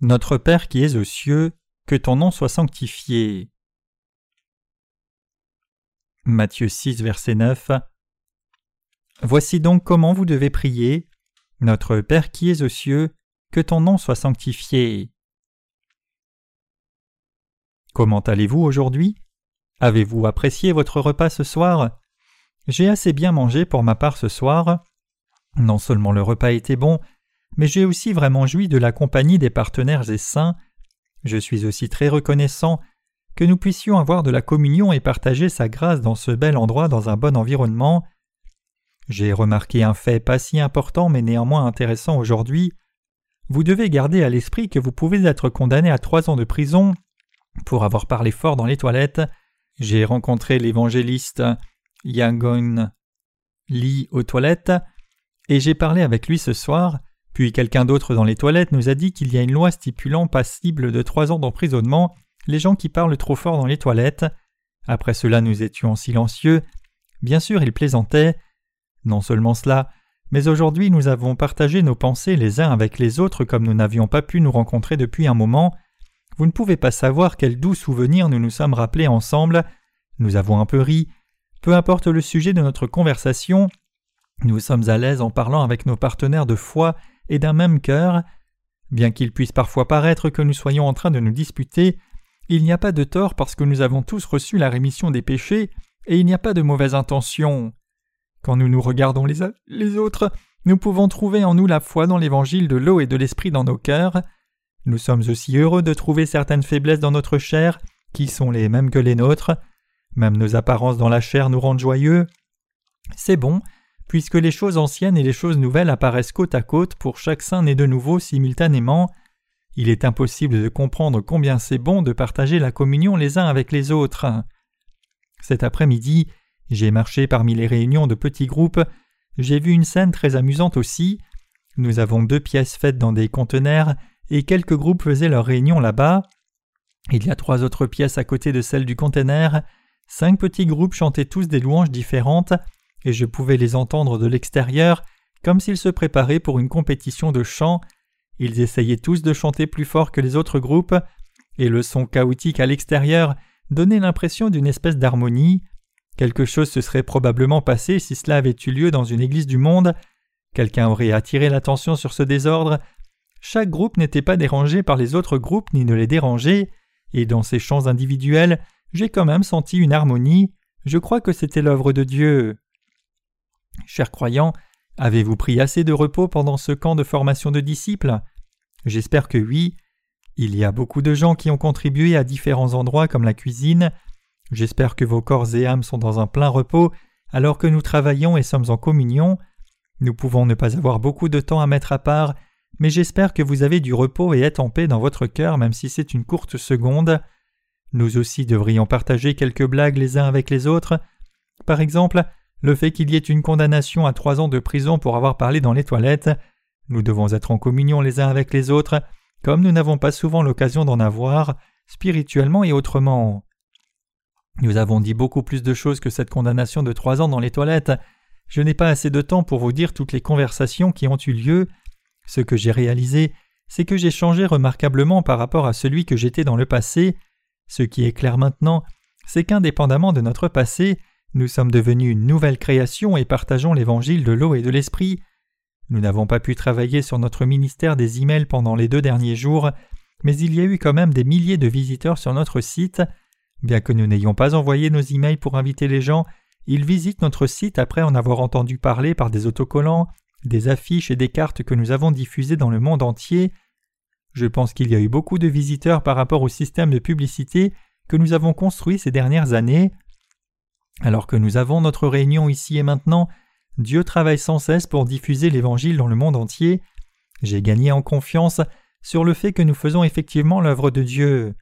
Notre Père qui es aux cieux, que ton nom soit sanctifié. Matthieu 6, verset 9. Voici donc comment vous devez prier. Notre Père qui es aux cieux, que ton nom soit sanctifié. Comment allez-vous aujourd'hui? Avez-vous apprécié votre repas ce soir? J'ai assez bien mangé pour ma part ce soir. Non seulement le repas était bon, mais j'ai aussi vraiment joui de la compagnie des partenaires et saints. Je suis aussi très reconnaissant que nous puissions avoir de la communion et partager sa grâce dans ce bel endroit dans un bon environnement. J'ai remarqué un fait pas si important mais néanmoins intéressant aujourd'hui. Vous devez garder à l'esprit que vous pouvez être condamné à trois ans de prison pour avoir parlé fort dans les toilettes. J'ai rencontré l'évangéliste Yangon Lee aux toilettes et j'ai parlé avec lui ce soir. Puis quelqu'un d'autre dans les toilettes nous a dit qu'il y a une loi stipulant passible de trois ans d'emprisonnement les gens qui parlent trop fort dans les toilettes. Après cela nous étions silencieux. Bien sûr il plaisantait. Non seulement cela, mais aujourd'hui nous avons partagé nos pensées les uns avec les autres comme nous n'avions pas pu nous rencontrer depuis un moment. Vous ne pouvez pas savoir quel doux souvenir nous nous sommes rappelés ensemble. Nous avons un peu ri. Peu importe le sujet de notre conversation, nous sommes à l'aise en parlant avec nos partenaires de foi et d'un même cœur. Bien qu'il puisse parfois paraître que nous soyons en train de nous disputer, il n'y a pas de tort parce que nous avons tous reçu la rémission des péchés, et il n'y a pas de mauvaise intention. Quand nous nous regardons les les autres, nous pouvons trouver en nous la foi dans l'évangile de l'eau et de l'esprit dans nos cœurs. Nous sommes aussi heureux de trouver certaines faiblesses dans notre chair, qui sont les mêmes que les nôtres. Même nos apparences dans la chair nous rendent joyeux. C'est bon, puisque les choses anciennes et les choses nouvelles apparaissent côte à côte pour chaque saint né de nouveau simultanément. Il est impossible de comprendre combien c'est bon de partager la communion les uns avec les autres. Cet après-midi, j'ai marché parmi les réunions de petits groupes, j'ai vu une scène très amusante aussi. Nous avons deux pièces faites dans des conteneurs et quelques groupes faisaient leur réunion là-bas. Il y a trois autres pièces à côté de celle du conteneur. Cinq petits groupes chantaient tous des louanges différentes et je pouvais les entendre de l'extérieur comme s'ils se préparaient pour une compétition de chant. Ils essayaient tous de chanter plus fort que les autres groupes, et le son chaotique à l'extérieur donnait l'impression d'une espèce d'harmonie. Quelque chose se serait probablement passé si cela avait eu lieu dans une église du monde. Quelqu'un aurait attiré l'attention sur ce désordre. Chaque groupe n'était pas dérangé par les autres groupes ni ne les dérangeait, et dans ces chants individuels, j'ai quand même senti une harmonie. Je crois que c'était l'œuvre de Dieu. Chers croyants, avez-vous pris assez de repos pendant ce camp de formation de disciples? J'espère que oui. Il y a beaucoup de gens qui ont contribué à différents endroits comme la cuisine. J'espère que vos corps et âmes sont dans un plein repos alors que nous travaillons et sommes en communion. Nous pouvons ne pas avoir beaucoup de temps à mettre à part, mais j'espère que vous avez du repos et êtes en paix dans votre cœur même si c'est une courte seconde. Nous aussi devrions partager quelques blagues les uns avec les autres. Par exemple, le fait qu'il y ait une condamnation à trois ans de prison pour avoir parlé dans les toilettes. Nous devons être en communion les uns avec les autres, comme nous n'avons pas souvent l'occasion d'en avoir, spirituellement et autrement. Nous avons dit beaucoup plus de choses que cette condamnation de trois ans dans les toilettes. Je n'ai pas assez de temps pour vous dire toutes les conversations qui ont eu lieu. Ce que j'ai réalisé, c'est que j'ai changé remarquablement par rapport à celui que j'étais dans le passé. Ce qui est clair maintenant, c'est qu'indépendamment de notre passé, nous sommes devenus une nouvelle création et partageons l'évangile de l'eau et de l'esprit. Nous n'avons pas pu travailler sur notre ministère des emails pendant les deux derniers jours, mais il y a eu quand même des milliers de visiteurs sur notre site. Bien que nous n'ayons pas envoyé nos emails pour inviter les gens, ils visitent notre site après en avoir entendu parler par des autocollants, des affiches et des cartes que nous avons diffusées dans le monde entier. Je pense qu'il y a eu beaucoup de visiteurs par rapport au système de publicité que nous avons construit ces dernières années. Alors que nous avons notre réunion ici et maintenant, Dieu travaille sans cesse pour diffuser l'Évangile dans le monde entier. J'ai gagné en confiance sur le fait que nous faisons effectivement l'œuvre de Dieu.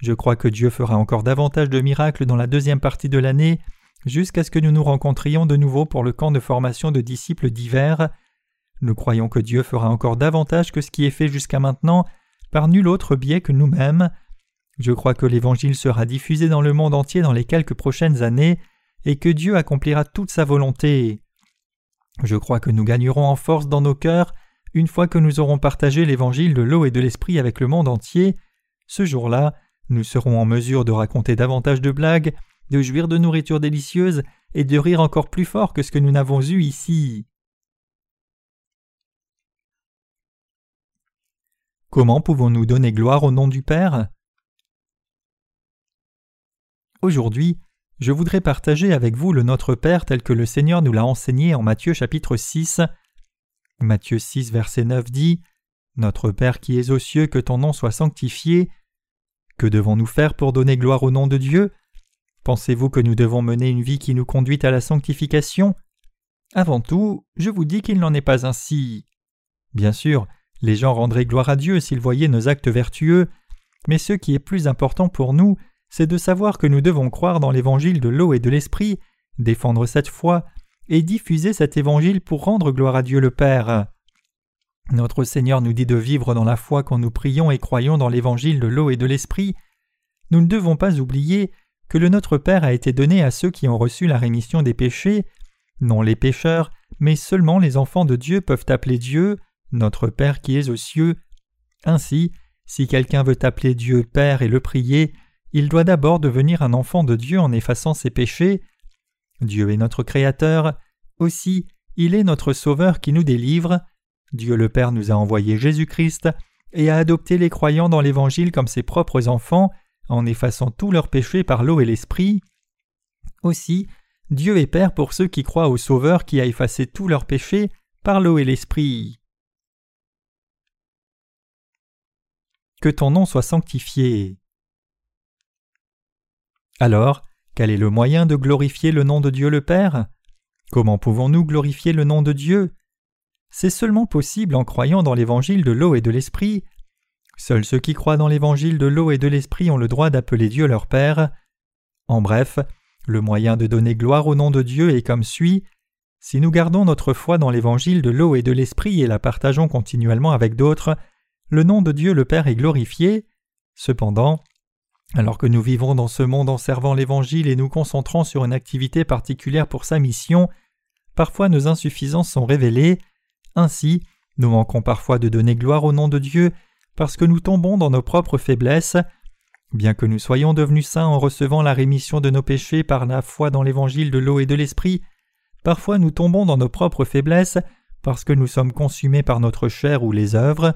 Je crois que Dieu fera encore davantage de miracles dans la deuxième partie de l'année, jusqu'à ce que nous nous rencontrions de nouveau pour le camp de formation de disciples divers. Nous croyons que Dieu fera encore davantage que ce qui est fait jusqu'à maintenant par nul autre biais que nous-mêmes. Je crois que l'Évangile sera diffusé dans le monde entier dans les quelques prochaines années et que Dieu accomplira toute sa volonté. Je crois que nous gagnerons en force dans nos cœurs une fois que nous aurons partagé l'évangile de l'eau et de l'esprit avec le monde entier, ce jour-là, nous serons en mesure de raconter davantage de blagues, de jouir de nourriture délicieuse et de rire encore plus fort que ce que nous n'avons eu ici. Comment pouvons-nous donner gloire au nom du Père? Aujourd'hui, je voudrais partager avec vous le Notre Père tel que le Seigneur nous l'a enseigné en Matthieu chapitre 6. Matthieu 6 verset 9 dit Notre Père qui es aux cieux, que ton nom soit sanctifié. Que devons-nous faire pour donner gloire au nom de Dieu? Pensez-vous que nous devons mener une vie qui nous conduit à la sanctification? Avant tout, je vous dis qu'il n'en est pas ainsi. Bien sûr, les gens rendraient gloire à Dieu s'ils voyaient nos actes vertueux, mais ce qui est plus important pour nous, c'est de savoir que nous devons croire dans l'évangile de l'eau et de l'esprit, défendre cette foi, et diffuser cet évangile pour rendre gloire à Dieu le Père. Notre Seigneur nous dit de vivre dans la foi quand nous prions et croyons dans l'évangile de l'eau et de l'esprit. Nous ne devons pas oublier que le Notre Père a été donné à ceux qui ont reçu la rémission des péchés. Non les pécheurs, mais seulement les enfants de Dieu peuvent appeler Dieu, notre Père qui est aux cieux. Ainsi, si quelqu'un veut appeler Dieu Père et le prier, il doit d'abord devenir un enfant de Dieu en effaçant ses péchés. Dieu est notre Créateur, aussi il est notre Sauveur qui nous délivre. Dieu le Père nous a envoyé Jésus-Christ et a adopté les croyants dans l'Évangile comme ses propres enfants en effaçant tous leurs péchés par l'eau et l'Esprit. Aussi, Dieu est Père pour ceux qui croient au Sauveur qui a effacé tous leurs péchés par l'eau et l'Esprit. Que ton nom soit sanctifié. Alors, quel est le moyen de glorifier le nom de Dieu le Père? Comment pouvons-nous glorifier le nom de Dieu? C'est seulement possible en croyant dans l'évangile de l'eau et de l'esprit. Seuls ceux qui croient dans l'évangile de l'eau et de l'esprit ont le droit d'appeler Dieu leur Père. En bref, le moyen de donner gloire au nom de Dieu est comme suit. Si nous gardons notre foi dans l'évangile de l'eau et de l'esprit et la partageons continuellement avec d'autres, le nom de Dieu le Père est glorifié. Cependant, alors que nous vivons dans ce monde en servant l'Évangile et nous concentrant sur une activité particulière pour sa mission, parfois nos insuffisances sont révélées, ainsi nous manquons parfois de donner gloire au nom de Dieu parce que nous tombons dans nos propres faiblesses. Bien que nous soyons devenus saints en recevant la rémission de nos péchés par la foi dans l'Évangile de l'eau et de l'Esprit, parfois nous tombons dans nos propres faiblesses parce que nous sommes consumés par notre chair ou les œuvres.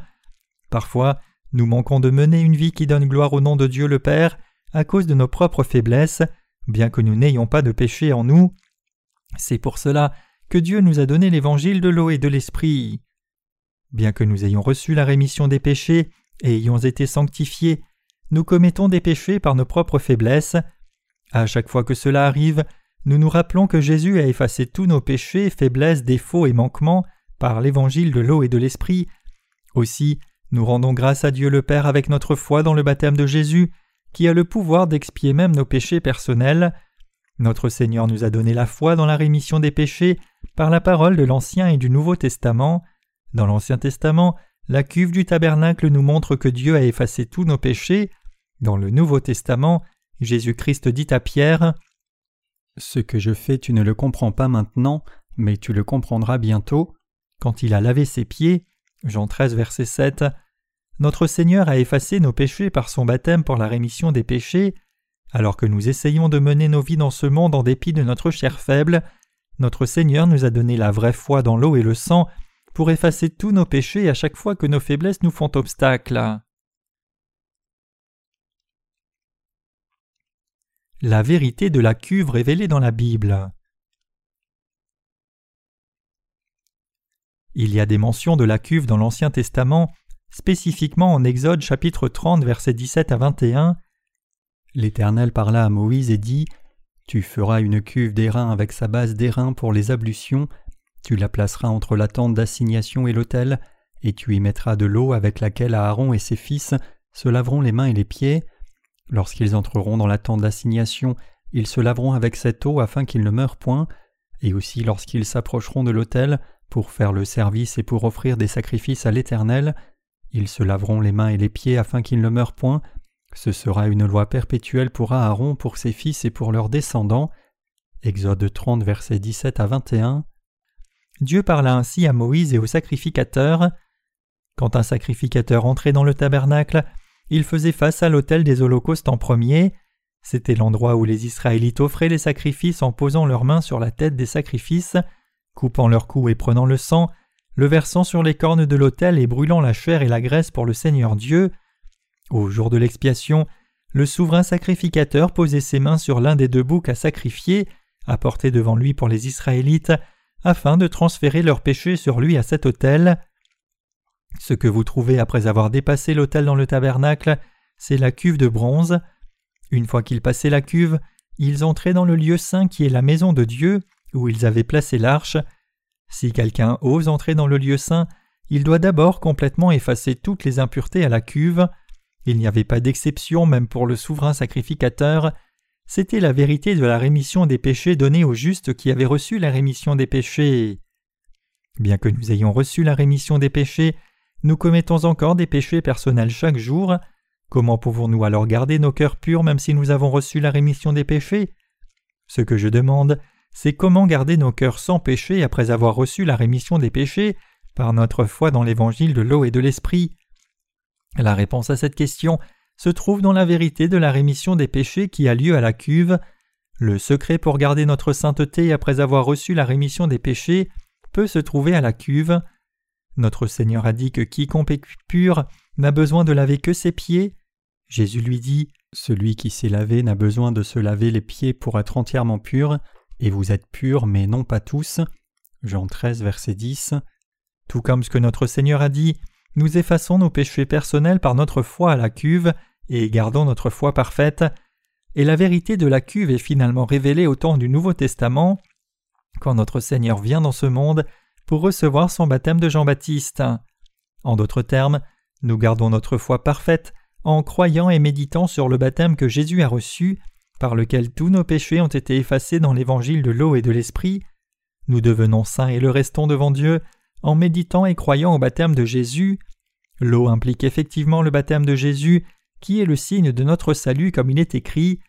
Parfois, nous manquons de mener une vie qui donne gloire au nom de Dieu le Père à cause de nos propres faiblesses, bien que nous n'ayons pas de péché en nous. C'est pour cela que Dieu nous a donné l'évangile de l'eau et de l'esprit. Bien que nous ayons reçu la rémission des péchés et ayons été sanctifiés, nous commettons des péchés par nos propres faiblesses. À chaque fois que cela arrive, nous nous rappelons que Jésus a effacé tous nos péchés, faiblesses, défauts et manquements par l'évangile de l'eau et de l'esprit. Aussi, nous rendons grâce à Dieu le Père avec notre foi dans le baptême de Jésus, qui a le pouvoir d'expier même nos péchés personnels. Notre Seigneur nous a donné la foi dans la rémission des péchés par la parole de l'Ancien et du Nouveau Testament. Dans l'Ancien Testament, la cuve du tabernacle nous montre que Dieu a effacé tous nos péchés. Dans le Nouveau Testament, Jésus-Christ dit à Pierre Ce que je fais tu ne le comprends pas maintenant, mais tu le comprendras bientôt. Quand il a lavé ses pieds, Jean 13 verset 7, notre Seigneur a effacé nos péchés par son baptême pour la rémission des péchés, alors que nous essayons de mener nos vies dans ce monde en dépit de notre chair faible, notre Seigneur nous a donné la vraie foi dans l'eau et le sang pour effacer tous nos péchés à chaque fois que nos faiblesses nous font obstacle. La vérité de la cuve révélée dans la Bible. Il y a des mentions de la cuve dans l'Ancien Testament spécifiquement en Exode chapitre 30 versets 17 à 21. L'Éternel parla à Moïse et dit Tu feras une cuve d'airain avec sa base d'airain pour les ablutions, tu la placeras entre la tente d'assignation et l'autel, et tu y mettras de l'eau avec laquelle Aaron et ses fils se laveront les mains et les pieds. Lorsqu'ils entreront dans la tente d'assignation, ils se laveront avec cette eau afin qu'ils ne meurent point, et aussi lorsqu'ils s'approcheront de l'autel pour faire le service et pour offrir des sacrifices à l'Éternel, ils se laveront les mains et les pieds afin qu'ils ne meurent point. Ce sera une loi perpétuelle pour Aaron, pour ses fils et pour leurs descendants. Exode 30, versets 17 à 21. Dieu parla ainsi à Moïse et aux sacrificateurs. Quand un sacrificateur entrait dans le tabernacle, il faisait face à l'autel des holocaustes en premier. C'était l'endroit où les Israélites offraient les sacrifices en posant leurs mains sur la tête des sacrifices, coupant leur cou et prenant le sang, le versant sur les cornes de l'autel et brûlant la chair et la graisse pour le Seigneur Dieu. Au jour de l'expiation, le souverain sacrificateur posait ses mains sur l'un des deux boucs à sacrifier, apportés devant lui pour les Israélites, afin de transférer leurs péchés sur lui à cet autel. Ce que vous trouvez après avoir dépassé l'autel dans le tabernacle, c'est la cuve de bronze. Une fois qu'ils passaient la cuve, ils entraient dans le lieu saint qui est la maison de Dieu, où ils avaient placé l'arche. Si quelqu'un ose entrer dans le lieu saint, il doit d'abord complètement effacer toutes les impuretés à la cuve. Il n'y avait pas d'exception même pour le souverain sacrificateur. C'était la vérité de la rémission des péchés donnée aux justes qui avaient reçu la rémission des péchés. Bien que nous ayons reçu la rémission des péchés, nous commettons encore des péchés personnels chaque jour. Comment pouvons-nous alors garder nos cœurs purs même si nous avons reçu la rémission des péchés? Ce que je demande, c'est comment garder nos cœurs sans péché après avoir reçu la rémission des péchés par notre foi dans l'évangile de l'eau et de l'esprit? La réponse à cette question se trouve dans la vérité de la rémission des péchés qui a lieu à la cuve. Le secret pour garder notre sainteté après avoir reçu la rémission des péchés peut se trouver à la cuve. Notre Seigneur a dit que quiconque est pur n'a besoin de laver que ses pieds. Jésus lui dit Celui qui s'est lavé n'a besoin de se laver les pieds pour être entièrement pur, et vous êtes purs, mais non pas tous. Jean 13, verset 10. Tout comme ce que notre Seigneur a dit, nous effaçons nos péchés personnels par notre foi à la cuve et gardons notre foi parfaite. Et la vérité de la cuve est finalement révélée au temps du Nouveau Testament, quand notre Seigneur vient dans ce monde pour recevoir son baptême de Jean-Baptiste. En d'autres termes, nous gardons notre foi parfaite en croyant et méditant sur le baptême que Jésus a reçu, par lequel tous nos péchés ont été effacés dans l'évangile de l'eau et de l'esprit. Nous devenons saints et le restons devant Dieu en méditant et croyant au baptême de Jésus. L'eau implique effectivement le baptême de Jésus, qui est le signe de notre salut comme il est écrit.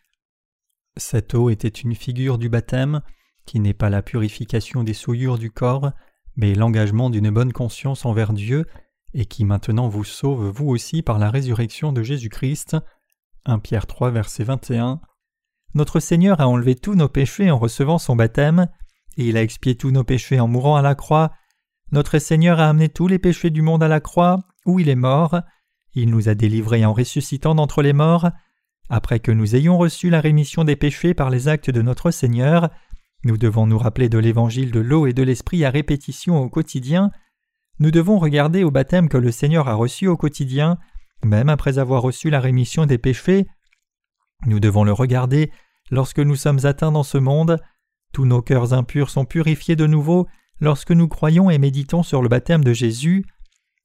Cette eau était une figure du baptême, qui n'est pas la purification des souillures du corps, mais l'engagement d'une bonne conscience envers Dieu, et qui maintenant vous sauve vous aussi par la résurrection de Jésus-Christ. 1 Pierre 3 verset 21. Notre Seigneur a enlevé tous nos péchés en recevant son baptême, et il a expié tous nos péchés en mourant à la croix. Notre Seigneur a amené tous les péchés du monde à la croix, où il est mort. Il nous a délivrés en ressuscitant d'entre les morts. Après que nous ayons reçu la rémission des péchés par les actes de notre Seigneur, nous devons nous rappeler de l'évangile de l'eau et de l'esprit à répétition au quotidien. Nous devons regarder au baptême que le Seigneur a reçu au quotidien, même après avoir reçu la rémission des péchés. Nous devons le regarder lorsque nous sommes atteints dans ce monde. Tous nos cœurs impurs sont purifiés de nouveau lorsque nous croyons et méditons sur le baptême de Jésus.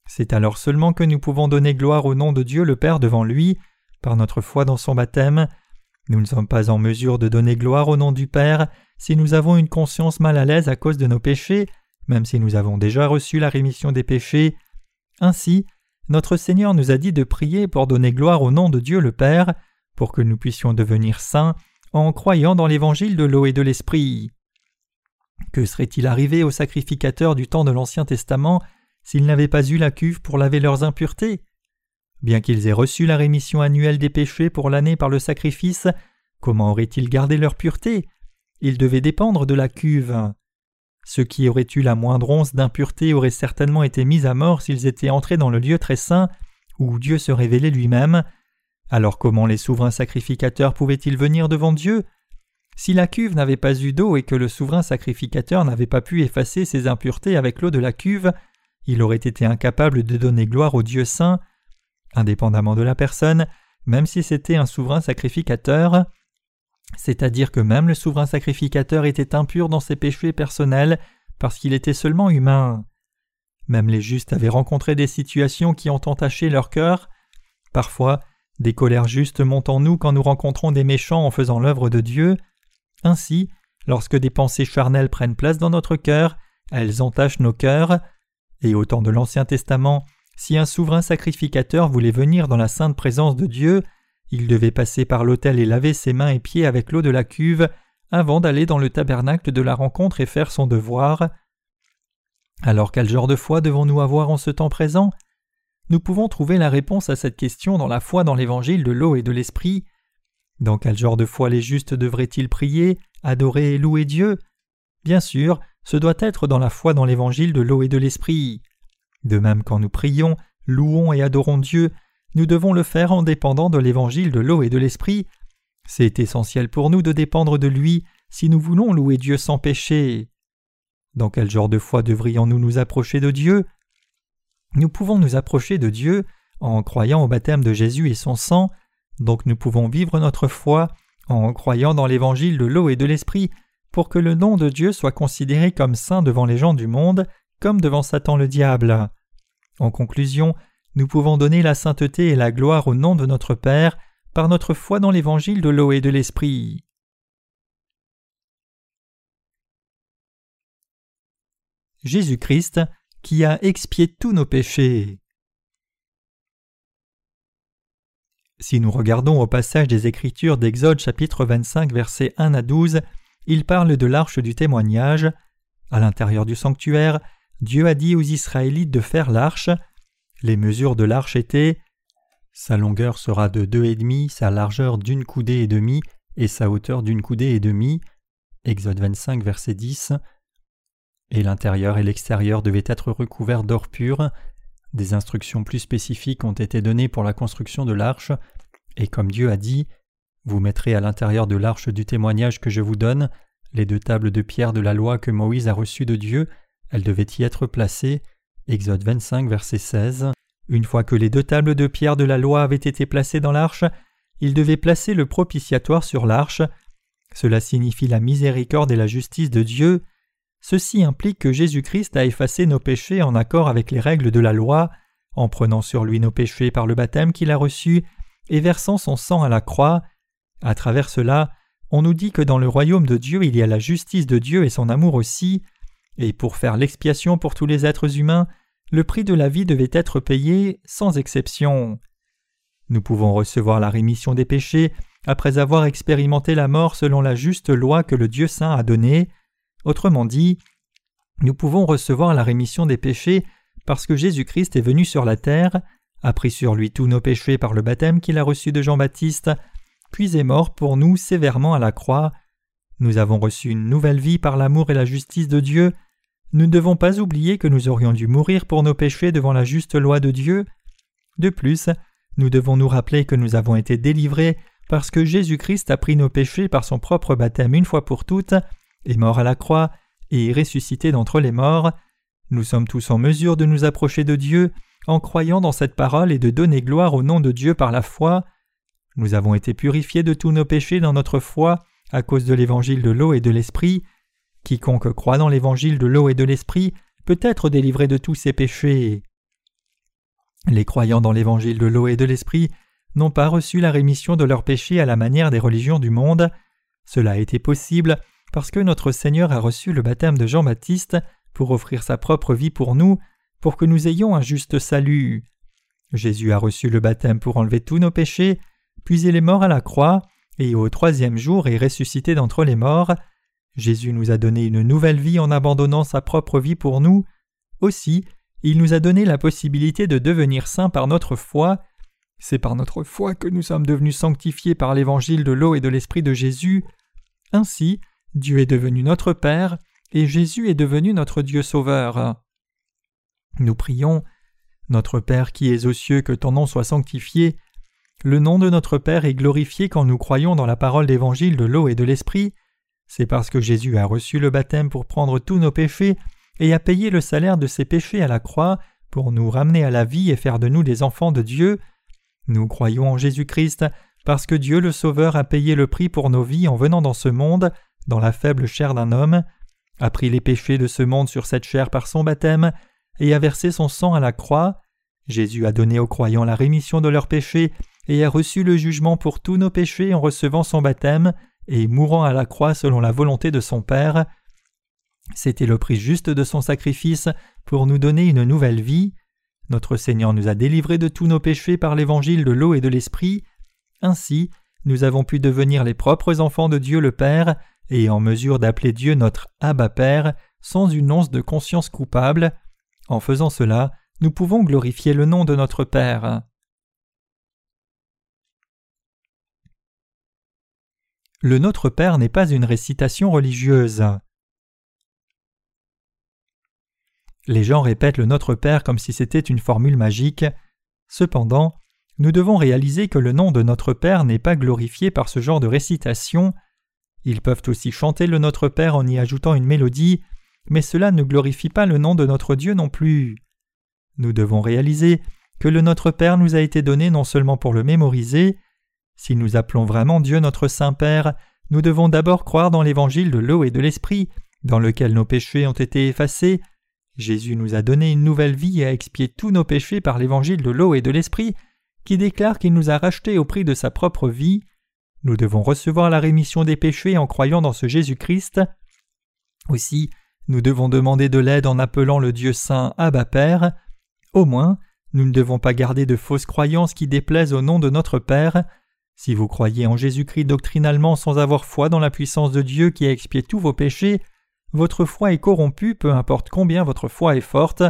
C'est alors seulement que nous pouvons donner gloire au nom de Dieu le Père devant lui, par notre foi dans son baptême. Nous ne sommes pas en mesure de donner gloire au nom du Père si nous avons une conscience mal à l'aise à cause de nos péchés, même si nous avons déjà reçu la rémission des péchés. Ainsi, notre Seigneur nous a dit de prier pour donner gloire au nom de Dieu le Père, pour que nous puissions devenir saints en croyant dans l'évangile de l'eau et de l'esprit. Que serait-il arrivé aux sacrificateurs du temps de l'Ancien Testament s'ils n'avaient pas eu la cuve pour laver leurs impuretés? Bien qu'ils aient reçu la rémission annuelle des péchés pour l'année par le sacrifice, comment auraient-ils gardé leur pureté? Il devait dépendre de la cuve. Ceux qui auraient eu la moindre once d'impureté auraient certainement été mis à mort s'ils étaient entrés dans le lieu très saint, où Dieu se révélait lui-même. Alors comment les souverains sacrificateurs pouvaient-ils venir devant Dieu? Si la cuve n'avait pas eu d'eau et que le souverain sacrificateur n'avait pas pu effacer ses impuretés avec l'eau de la cuve, il aurait été incapable de donner gloire au Dieu saint, indépendamment de la personne, même si c'était un souverain sacrificateur c'est-à-dire que même le souverain sacrificateur était impur dans ses péchés personnels parce qu'il était seulement humain. Même les justes avaient rencontré des situations qui ont entaché leur cœur. Parfois, des colères justes montent en nous quand nous rencontrons des méchants en faisant l'œuvre de Dieu. Ainsi, lorsque des pensées charnelles prennent place dans notre cœur, elles entachent nos cœurs. Et au temps de l'Ancien Testament, si un souverain sacrificateur voulait venir dans la sainte présence de Dieu, il devait passer par l'autel et laver ses mains et pieds avec l'eau de la cuve avant d'aller dans le tabernacle de la rencontre et faire son devoir. Alors quel genre de foi devons-nous avoir en ce temps présent? Nous pouvons trouver la réponse à cette question dans la foi dans l'évangile de l'eau et de l'esprit. Dans quel genre de foi les justes devraient-ils prier, adorer et louer Dieu? Bien sûr, ce doit être dans la foi dans l'évangile de l'eau et de l'esprit. De même quand nous prions, louons et adorons Dieu, nous devons le faire en dépendant de l'évangile de l'eau et de l'esprit. C'est essentiel pour nous de dépendre de lui si nous voulons louer Dieu sans péché. Dans quel genre de foi devrions-nous nous approcher de Dieu? Nous pouvons nous approcher de Dieu en croyant au baptême de Jésus et son sang, donc nous pouvons vivre notre foi en croyant dans l'évangile de l'eau et de l'esprit pour que le nom de Dieu soit considéré comme saint devant les gens du monde, comme devant Satan le diable. En conclusion, nous pouvons donner la sainteté et la gloire au nom de notre Père par notre foi dans l'évangile de l'eau et de l'esprit. Jésus-Christ qui a expié tous nos péchés. Si nous regardons au passage des Écritures d'Exode chapitre 25 versets 1 à 12, il parle de l'arche du témoignage. À l'intérieur du sanctuaire, Dieu a dit aux Israélites de faire l'arche. Les mesures de l'arche étaient sa longueur sera de deux et demi, sa largeur d'une coudée et demie, et sa hauteur d'une coudée et demie. Exode 25, verset 10. Et l'intérieur et l'extérieur devaient être recouverts d'or pur. Des instructions plus spécifiques ont été données pour la construction de l'arche, et comme Dieu a dit, vous mettrez à l'intérieur de l'arche du témoignage que je vous donne les deux tables de pierre de la loi que Moïse a reçues de Dieu, elles devaient y être placées. Exode 25, verset 16. Une fois que les deux tables de pierre de la loi avaient été placées dans l'arche, il devait placer le propitiatoire sur l'arche. Cela signifie la miséricorde et la justice de Dieu. Ceci implique que Jésus-Christ a effacé nos péchés en accord avec les règles de la loi, en prenant sur lui nos péchés par le baptême qu'il a reçu et versant son sang à la croix. À travers cela, on nous dit que dans le royaume de Dieu il y a la justice de Dieu et son amour aussi, et pour faire l'expiation pour tous les êtres humains, le prix de la vie devait être payé sans exception. Nous pouvons recevoir la rémission des péchés après avoir expérimenté la mort selon la juste loi que le Dieu saint a donnée. Autrement dit, nous pouvons recevoir la rémission des péchés parce que Jésus-Christ est venu sur la terre, a pris sur lui tous nos péchés par le baptême qu'il a reçu de Jean-Baptiste, puis est mort pour nous sévèrement à la croix. Nous avons reçu une nouvelle vie par l'amour et la justice de Dieu. Nous ne devons pas oublier que nous aurions dû mourir pour nos péchés devant la juste loi de Dieu. De plus, nous devons nous rappeler que nous avons été délivrés parce que Jésus-Christ a pris nos péchés par son propre baptême une fois pour toutes, est mort à la croix et ressuscité d'entre les morts. Nous sommes tous en mesure de nous approcher de Dieu en croyant dans cette parole et de donner gloire au nom de Dieu par la foi. Nous avons été purifiés de tous nos péchés dans notre foi à cause de l'évangile de l'eau et de l'esprit. Quiconque croit dans l'évangile de l'eau et de l'esprit peut être délivré de tous ses péchés. Les croyants dans l'évangile de l'eau et de l'esprit n'ont pas reçu la rémission de leurs péchés à la manière des religions du monde. Cela a été possible parce que notre Seigneur a reçu le baptême de Jean-Baptiste pour offrir sa propre vie pour nous, pour que nous ayons un juste salut. Jésus a reçu le baptême pour enlever tous nos péchés, puis il est mort à la croix, et au troisième jour est ressuscité d'entre les morts. Jésus nous a donné une nouvelle vie en abandonnant sa propre vie pour nous. Aussi, il nous a donné la possibilité de devenir saints par notre foi. C'est par notre foi que nous sommes devenus sanctifiés par l'évangile de l'eau et de l'esprit de Jésus. Ainsi, Dieu est devenu notre Père, et Jésus est devenu notre Dieu Sauveur. Nous prions Notre Père qui es aux cieux, que ton nom soit sanctifié, le nom de notre Père est glorifié quand nous croyons dans la parole d'évangile de l'eau et de l'esprit. C'est parce que Jésus a reçu le baptême pour prendre tous nos péchés et a payé le salaire de ses péchés à la croix pour nous ramener à la vie et faire de nous des enfants de Dieu. Nous croyons en Jésus-Christ parce que Dieu le Sauveur a payé le prix pour nos vies en venant dans ce monde, dans la faible chair d'un homme, a pris les péchés de ce monde sur cette chair par son baptême, et a versé son sang à la croix. Jésus a donné aux croyants la rémission de leurs péchés et a reçu le jugement pour tous nos péchés en recevant son baptême et mourant à la croix selon la volonté de son Père. C'était le prix juste de son sacrifice pour nous donner une nouvelle vie. Notre Seigneur nous a délivrés de tous nos péchés par l'évangile de l'eau et de l'esprit. Ainsi, nous avons pu devenir les propres enfants de Dieu le Père et en mesure d'appeler Dieu notre Abba Père sans une once de conscience coupable. En faisant cela, nous pouvons glorifier le nom de notre Père. Le Notre Père n'est pas une récitation religieuse. Les gens répètent le Notre Père comme si c'était une formule magique. Cependant, nous devons réaliser que le nom de notre Père n'est pas glorifié par ce genre de récitation. Ils peuvent aussi chanter le Notre Père en y ajoutant une mélodie, mais cela ne glorifie pas le nom de notre Dieu non plus. Nous devons réaliser que le Notre Père nous a été donné non seulement pour le mémoriser, si nous appelons vraiment Dieu notre Saint-Père, nous devons d'abord croire dans l'évangile de l'eau et de l'esprit, dans lequel nos péchés ont été effacés, Jésus nous a donné une nouvelle vie et a expié tous nos péchés par l'évangile de l'eau et de l'esprit, qui déclare qu'il nous a rachetés au prix de sa propre vie. Nous devons recevoir la rémission des péchés en croyant dans ce Jésus-Christ. Aussi, nous devons demander de l'aide en appelant le Dieu saint Abba Père. Au moins, nous ne devons pas garder de fausses croyances qui déplaisent au nom de notre Père. Si vous croyez en Jésus-Christ doctrinalement sans avoir foi dans la puissance de Dieu qui a expié tous vos péchés, votre foi est corrompue peu importe combien votre foi est forte.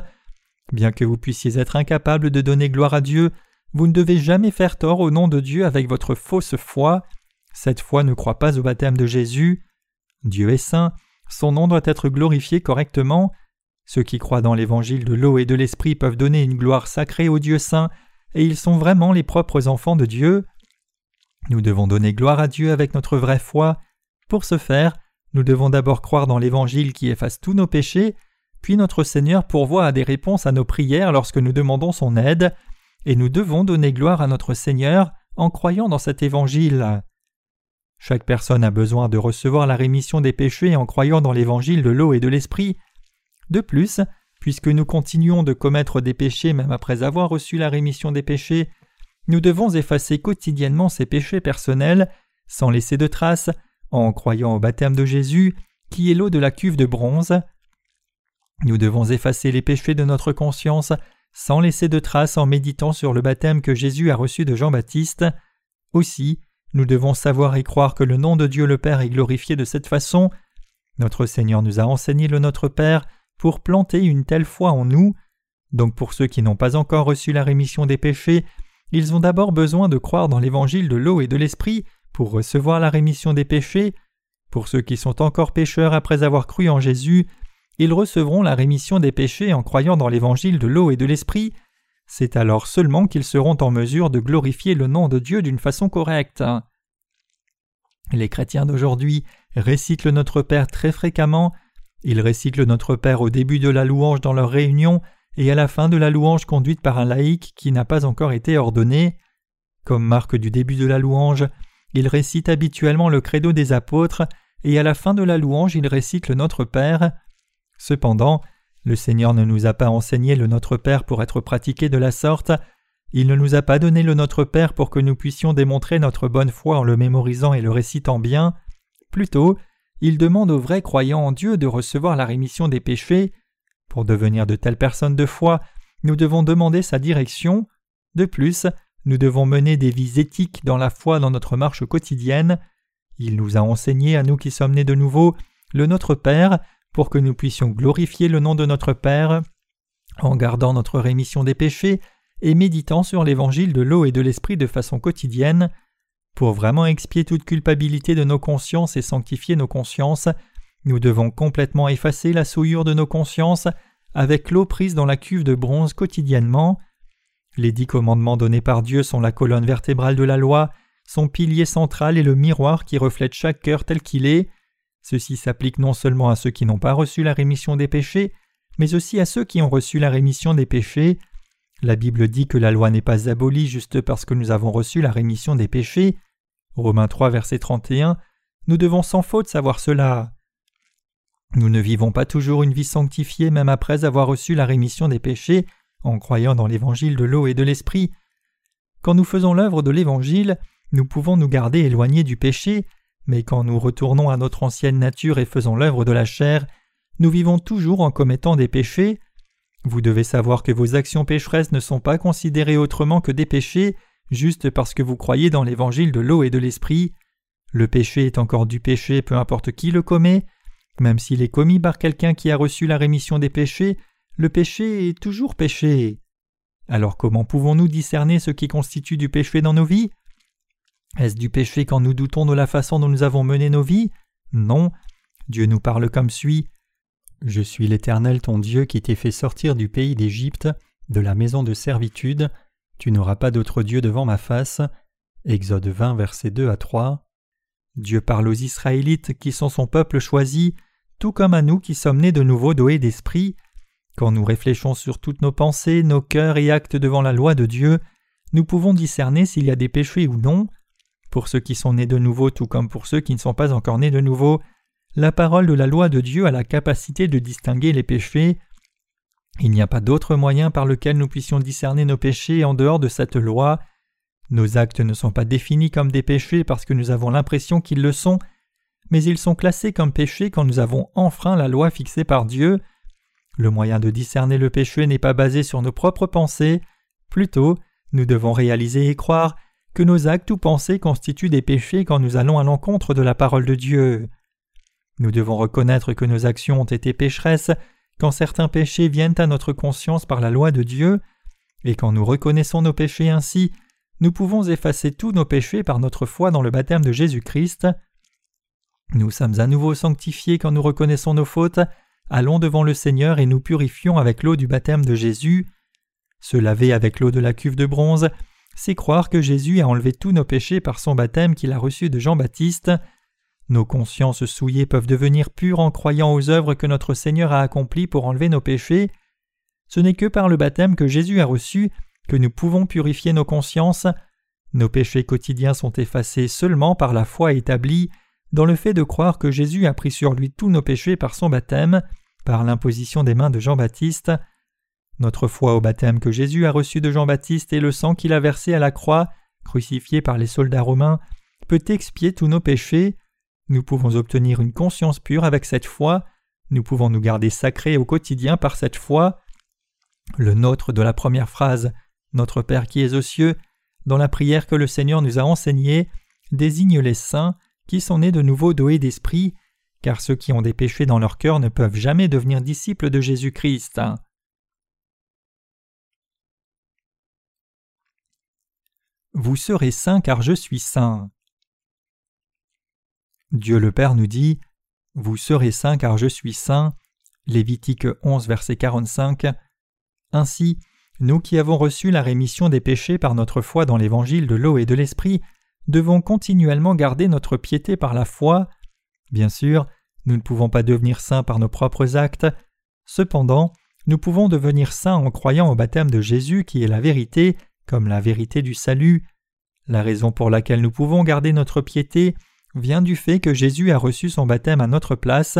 Bien que vous puissiez être incapable de donner gloire à Dieu, vous ne devez jamais faire tort au nom de Dieu avec votre fausse foi. Cette foi ne croit pas au baptême de Jésus. Dieu est saint, son nom doit être glorifié correctement. Ceux qui croient dans l'évangile de l'eau et de l'esprit peuvent donner une gloire sacrée au Dieu saint, et ils sont vraiment les propres enfants de Dieu. Nous devons donner gloire à Dieu avec notre vraie foi. Pour ce faire, nous devons d'abord croire dans l'Évangile qui efface tous nos péchés, puis notre Seigneur pourvoit à des réponses à nos prières lorsque nous demandons son aide, et nous devons donner gloire à notre Seigneur en croyant dans cet Évangile. Chaque personne a besoin de recevoir la rémission des péchés en croyant dans l'Évangile de l'eau et de l'Esprit. De plus, puisque nous continuons de commettre des péchés même après avoir reçu la rémission des péchés, nous devons effacer quotidiennement ces péchés personnels sans laisser de traces en croyant au baptême de Jésus qui est l'eau de la cuve de bronze. Nous devons effacer les péchés de notre conscience sans laisser de traces en méditant sur le baptême que Jésus a reçu de Jean-Baptiste. Aussi, nous devons savoir et croire que le nom de Dieu le Père est glorifié de cette façon. Notre Seigneur nous a enseigné le Notre Père pour planter une telle foi en nous. Donc pour ceux qui n'ont pas encore reçu la rémission des péchés, ils ont d'abord besoin de croire dans l'évangile de l'eau et de l'esprit pour recevoir la rémission des péchés. Pour ceux qui sont encore pécheurs après avoir cru en Jésus, ils recevront la rémission des péchés en croyant dans l'évangile de l'eau et de l'esprit. C'est alors seulement qu'ils seront en mesure de glorifier le nom de Dieu d'une façon correcte. Les chrétiens d'aujourd'hui récitent le Notre Père très fréquemment. Ils récitent le Notre Père au début de la louange dans leur réunion et à la fin de la louange conduite par un laïc qui n'a pas encore été ordonné. Comme marque du début de la louange, il récite habituellement le credo des apôtres et à la fin de la louange il récite le Notre Père. Cependant, le Seigneur ne nous a pas enseigné le Notre Père pour être pratiqué de la sorte, il ne nous a pas donné le Notre Père pour que nous puissions démontrer notre bonne foi en le mémorisant et le récitant bien. Plutôt, il demande aux vrais croyants en Dieu de recevoir la rémission des péchés pour devenir de telles personnes de foi, nous devons demander sa direction. De plus, nous devons mener des vies éthiques dans la foi dans notre marche quotidienne. Il nous a enseigné à nous qui sommes nés de nouveau le Notre Père pour que nous puissions glorifier le nom de notre Père en gardant notre rémission des péchés et méditant sur l'évangile de l'eau et de l'esprit de façon quotidienne. Pour vraiment expier toute culpabilité de nos consciences et sanctifier nos consciences, nous devons complètement effacer la souillure de nos consciences avec l'eau prise dans la cuve de bronze quotidiennement. Les dix commandements donnés par Dieu sont la colonne vertébrale de la loi, son pilier central et le miroir qui reflète chaque cœur tel qu'il est. Ceci s'applique non seulement à ceux qui n'ont pas reçu la rémission des péchés, mais aussi à ceux qui ont reçu la rémission des péchés. La Bible dit que la loi n'est pas abolie juste parce que nous avons reçu la rémission des péchés. Romains 3 verset 31. Nous devons sans faute savoir cela. Nous ne vivons pas toujours une vie sanctifiée même après avoir reçu la rémission des péchés en croyant dans l'évangile de l'eau et de l'esprit. Quand nous faisons l'œuvre de l'évangile, nous pouvons nous garder éloignés du péché, mais quand nous retournons à notre ancienne nature et faisons l'œuvre de la chair, nous vivons toujours en commettant des péchés. Vous devez savoir que vos actions pécheresses ne sont pas considérées autrement que des péchés, juste parce que vous croyez dans l'évangile de l'eau et de l'esprit. Le péché est encore du péché peu importe qui le commet, même s'il est commis par quelqu'un qui a reçu la rémission des péchés, le péché est toujours péché. Alors comment pouvons-nous discerner ce qui constitue du péché dans nos vies? Est-ce du péché quand nous doutons de la façon dont nous avons mené nos vies? Non. Dieu nous parle comme suit. Je suis l'Éternel ton Dieu qui t'ai fait sortir du pays d'Égypte, de la maison de servitude. Tu n'auras pas d'autre Dieu devant ma face. Exode 20, versets 2 à 3. Dieu parle aux Israélites qui sont son peuple choisi, tout comme à nous qui sommes nés de nouveau doués d'esprit. Quand nous réfléchissons sur toutes nos pensées, nos cœurs et actes devant la loi de Dieu, nous pouvons discerner s'il y a des péchés ou non. Pour ceux qui sont nés de nouveau tout comme pour ceux qui ne sont pas encore nés de nouveau, la parole de la loi de Dieu a la capacité de distinguer les péchés. Il n'y a pas d'autre moyen par lequel nous puissions discerner nos péchés en dehors de cette loi. Nos actes ne sont pas définis comme des péchés parce que nous avons l'impression qu'ils le sont, mais ils sont classés comme péchés quand nous avons enfreint la loi fixée par Dieu. Le moyen de discerner le péché n'est pas basé sur nos propres pensées, plutôt nous devons réaliser et croire que nos actes ou pensées constituent des péchés quand nous allons à l'encontre de la parole de Dieu. Nous devons reconnaître que nos actions ont été pécheresses quand certains péchés viennent à notre conscience par la loi de Dieu, et quand nous reconnaissons nos péchés ainsi, nous pouvons effacer tous nos péchés par notre foi dans le baptême de Jésus-Christ. Nous sommes à nouveau sanctifiés quand nous reconnaissons nos fautes allons devant le Seigneur et nous purifions avec l'eau du baptême de Jésus. Se laver avec l'eau de la cuve de bronze, c'est croire que Jésus a enlevé tous nos péchés par son baptême qu'il a reçu de Jean-Baptiste. Nos consciences souillées peuvent devenir pures en croyant aux œuvres que notre Seigneur a accomplies pour enlever nos péchés. Ce n'est que par le baptême que Jésus a reçu que nous pouvons purifier nos consciences. Nos péchés quotidiens sont effacés seulement par la foi établie dans le fait de croire que Jésus a pris sur lui tous nos péchés par son baptême par l'imposition des mains de Jean-Baptiste. Notre foi au baptême que Jésus a reçu de Jean-Baptiste et le sang qu'il a versé à la croix, crucifié par les soldats romains, peut expier tous nos péchés. Nous pouvons obtenir une conscience pure avec cette foi, nous pouvons nous garder sacrés au quotidien par cette foi. Le nôtre de la première phrase, Notre Père qui es aux cieux, dans la prière que le Seigneur nous a enseignée, désigne les saints qui sont nés de nouveau doués d'esprit car ceux qui ont des péchés dans leur cœur ne peuvent jamais devenir disciples de Jésus-Christ. Vous serez saints car je suis saint. Dieu le Père nous dit Vous serez saints car je suis saint. Lévitique 11, verset 45. Ainsi, nous qui avons reçu la rémission des péchés par notre foi dans l'évangile de l'eau et de l'esprit, devons continuellement garder notre piété par la foi. Bien sûr, nous ne pouvons pas devenir saints par nos propres actes, cependant, nous pouvons devenir saints en croyant au baptême de Jésus qui est la vérité, comme la vérité du salut. La raison pour laquelle nous pouvons garder notre piété vient du fait que Jésus a reçu son baptême à notre place.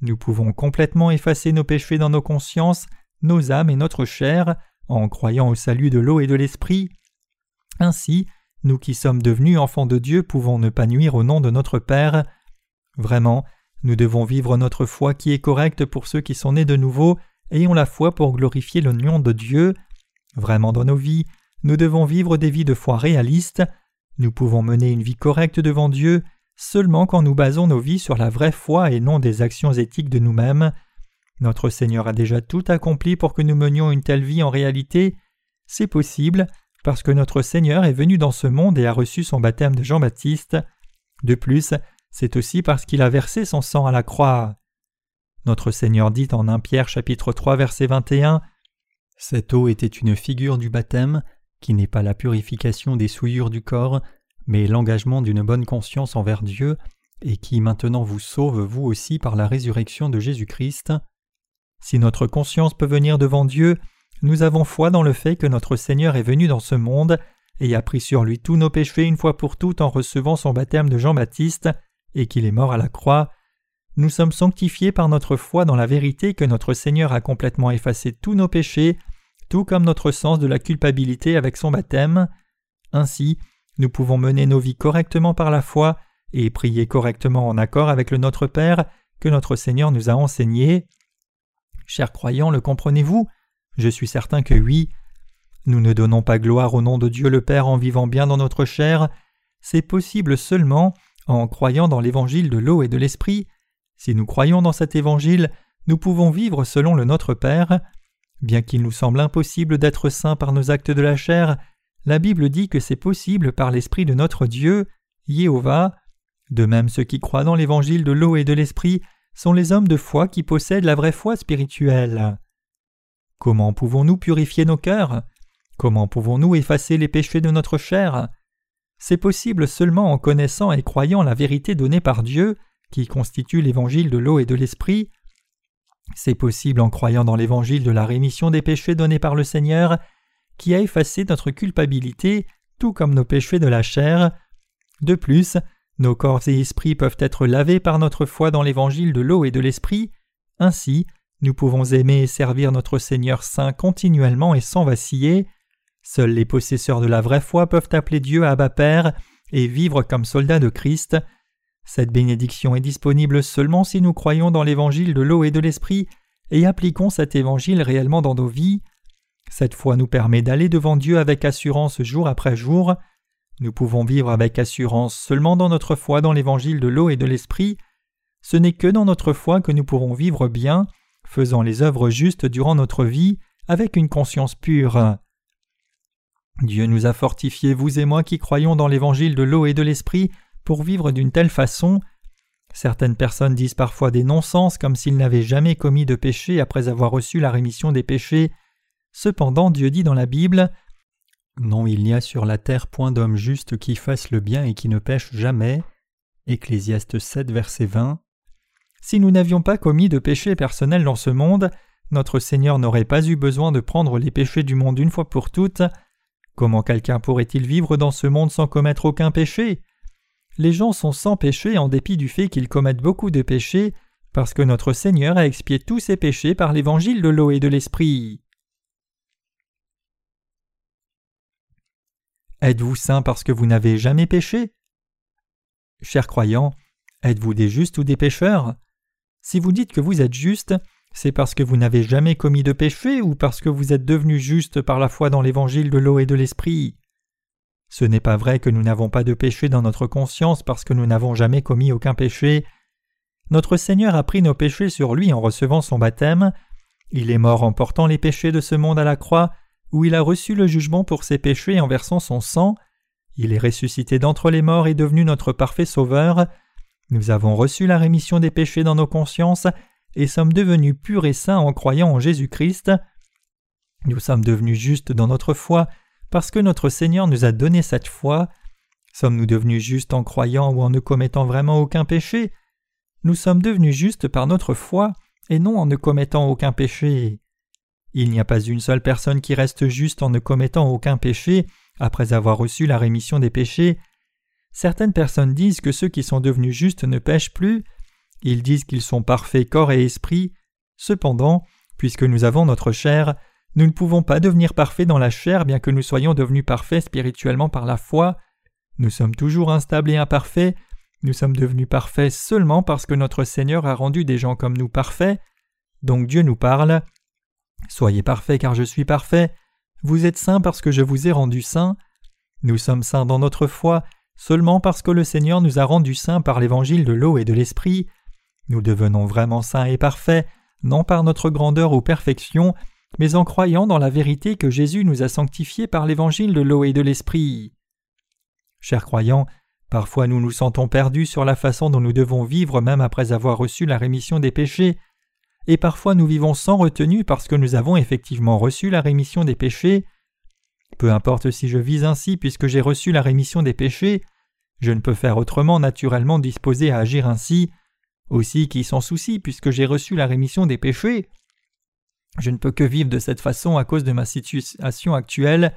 Nous pouvons complètement effacer nos péchés dans nos consciences, nos âmes et notre chair en croyant au salut de l'eau et de l'esprit. Ainsi, nous qui sommes devenus enfants de Dieu pouvons ne pas nuire au nom de notre Père. Vraiment, nous devons vivre notre foi qui est correcte pour ceux qui sont nés de nouveau, ayons la foi pour glorifier le nom de Dieu. Vraiment dans nos vies, nous devons vivre des vies de foi réalistes. Nous pouvons mener une vie correcte devant Dieu seulement quand nous basons nos vies sur la vraie foi et non des actions éthiques de nous-mêmes. Notre Seigneur a déjà tout accompli pour que nous menions une telle vie en réalité. C'est possible parce que notre Seigneur est venu dans ce monde et a reçu son baptême de Jean-Baptiste. De plus, c'est aussi parce qu'il a versé son sang à la croix. Notre Seigneur dit en 1 Pierre chapitre 3 verset 21 Cette eau était une figure du baptême, qui n'est pas la purification des souillures du corps, mais l'engagement d'une bonne conscience envers Dieu, et qui maintenant vous sauve vous aussi par la résurrection de Jésus-Christ. Si notre conscience peut venir devant Dieu, nous avons foi dans le fait que notre Seigneur est venu dans ce monde et a pris sur lui tous nos péchés une fois pour toutes en recevant son baptême de Jean-Baptiste et qu'il est mort à la croix, nous sommes sanctifiés par notre foi dans la vérité que notre Seigneur a complètement effacé tous nos péchés, comme notre sens de la culpabilité avec son baptême. Ainsi, nous pouvons mener nos vies correctement par la foi et prier correctement en accord avec le Notre Père que notre Seigneur nous a enseigné. Chers croyants, le comprenez-vous? Je suis certain que oui. Nous ne donnons pas gloire au nom de Dieu le Père en vivant bien dans notre chair, c'est possible seulement en croyant dans l'évangile de l'eau et de l'esprit, si nous croyons dans cet évangile, nous pouvons vivre selon le Notre Père. Bien qu'il nous semble impossible d'être saints par nos actes de la chair, la Bible dit que c'est possible par l'Esprit de notre Dieu, Jéhovah. De même ceux qui croient dans l'évangile de l'eau et de l'Esprit sont les hommes de foi qui possèdent la vraie foi spirituelle. Comment pouvons-nous purifier nos cœurs? Comment pouvons-nous effacer les péchés de notre chair? C'est possible seulement en connaissant et croyant la vérité donnée par Dieu, qui constitue l'évangile de l'eau et de l'esprit. C'est possible en croyant dans l'évangile de la rémission des péchés donné par le Seigneur, qui a effacé notre culpabilité, tout comme nos péchés de la chair. De plus, nos corps et esprits peuvent être lavés par notre foi dans l'évangile de l'eau et de l'esprit. Ainsi, nous pouvons aimer et servir notre Seigneur Saint continuellement et sans vaciller. Seuls les possesseurs de la vraie foi peuvent appeler Dieu Abba Père et vivre comme soldats de Christ. Cette bénédiction est disponible seulement si nous croyons dans l'évangile de l'eau et de l'esprit et appliquons cet évangile réellement dans nos vies. Cette foi nous permet d'aller devant Dieu avec assurance jour après jour. Nous pouvons vivre avec assurance seulement dans notre foi dans l'évangile de l'eau et de l'esprit. Ce n'est que dans notre foi que nous pourrons vivre bien, faisant les œuvres justes durant notre vie avec une conscience pure. Dieu nous a fortifiés, vous et moi qui croyons dans l'évangile de l'eau et de l'esprit, pour vivre d'une telle façon. Certaines personnes disent parfois des non-sens comme s'ils n'avaient jamais commis de péché après avoir reçu la rémission des péchés. Cependant, Dieu dit dans la Bible Non, il n'y a sur la terre point d'homme juste qui fasse le bien et qui ne pêche jamais. Ecclésiaste 7, verset 20. Si nous n'avions pas commis de péché personnel dans ce monde, notre Seigneur n'aurait pas eu besoin de prendre les péchés du monde une fois pour toutes. Comment quelqu'un pourrait-il vivre dans ce monde sans commettre aucun péché? Les gens sont sans péché en dépit du fait qu'ils commettent beaucoup de péchés, parce que notre Seigneur a expié tous ses péchés par l'évangile de l'eau et de l'esprit. Êtes-vous saint parce que vous n'avez jamais péché? Chers croyants, êtes-vous des justes ou des pécheurs? Si vous dites que vous êtes juste, c'est parce que vous n'avez jamais commis de péché ou parce que vous êtes devenu juste par la foi dans l'évangile de l'eau et de l'esprit. Ce n'est pas vrai que nous n'avons pas de péché dans notre conscience parce que nous n'avons jamais commis aucun péché. Notre Seigneur a pris nos péchés sur lui en recevant son baptême. Il est mort en portant les péchés de ce monde à la croix, où il a reçu le jugement pour ses péchés en versant son sang. Il est ressuscité d'entre les morts et devenu notre parfait sauveur. Nous avons reçu la rémission des péchés dans nos consciences et sommes devenus purs et saints en croyant en Jésus-Christ. Nous sommes devenus justes dans notre foi parce que notre Seigneur nous a donné cette foi. Sommes-nous devenus justes en croyant ou en ne commettant vraiment aucun péché? Nous sommes devenus justes par notre foi et non en ne commettant aucun péché. Il n'y a pas une seule personne qui reste juste en ne commettant aucun péché après avoir reçu la rémission des péchés. Certaines personnes disent que ceux qui sont devenus justes ne pêchent plus, ils disent qu'ils sont parfaits corps et esprit. Cependant, puisque nous avons notre chair, nous ne pouvons pas devenir parfaits dans la chair bien que nous soyons devenus parfaits spirituellement par la foi. Nous sommes toujours instables et imparfaits. Nous sommes devenus parfaits seulement parce que notre Seigneur a rendu des gens comme nous parfaits. Donc Dieu nous parle. Soyez parfaits car je suis parfait. Vous êtes saints parce que je vous ai rendu saints. Nous sommes saints dans notre foi seulement parce que le Seigneur nous a rendus saints par l'évangile de l'eau et de l'esprit. Nous devenons vraiment saints et parfaits, non par notre grandeur ou perfection, mais en croyant dans la vérité que Jésus nous a sanctifiés par l'évangile de l'eau et de l'esprit. Chers croyants, parfois nous nous sentons perdus sur la façon dont nous devons vivre même après avoir reçu la rémission des péchés, et parfois nous vivons sans retenue parce que nous avons effectivement reçu la rémission des péchés. Peu importe si je vis ainsi puisque j'ai reçu la rémission des péchés, je ne peux faire autrement naturellement disposé à agir ainsi, aussi qui s'en soucie puisque j'ai reçu la rémission des péchés. Je ne peux que vivre de cette façon à cause de ma situation actuelle.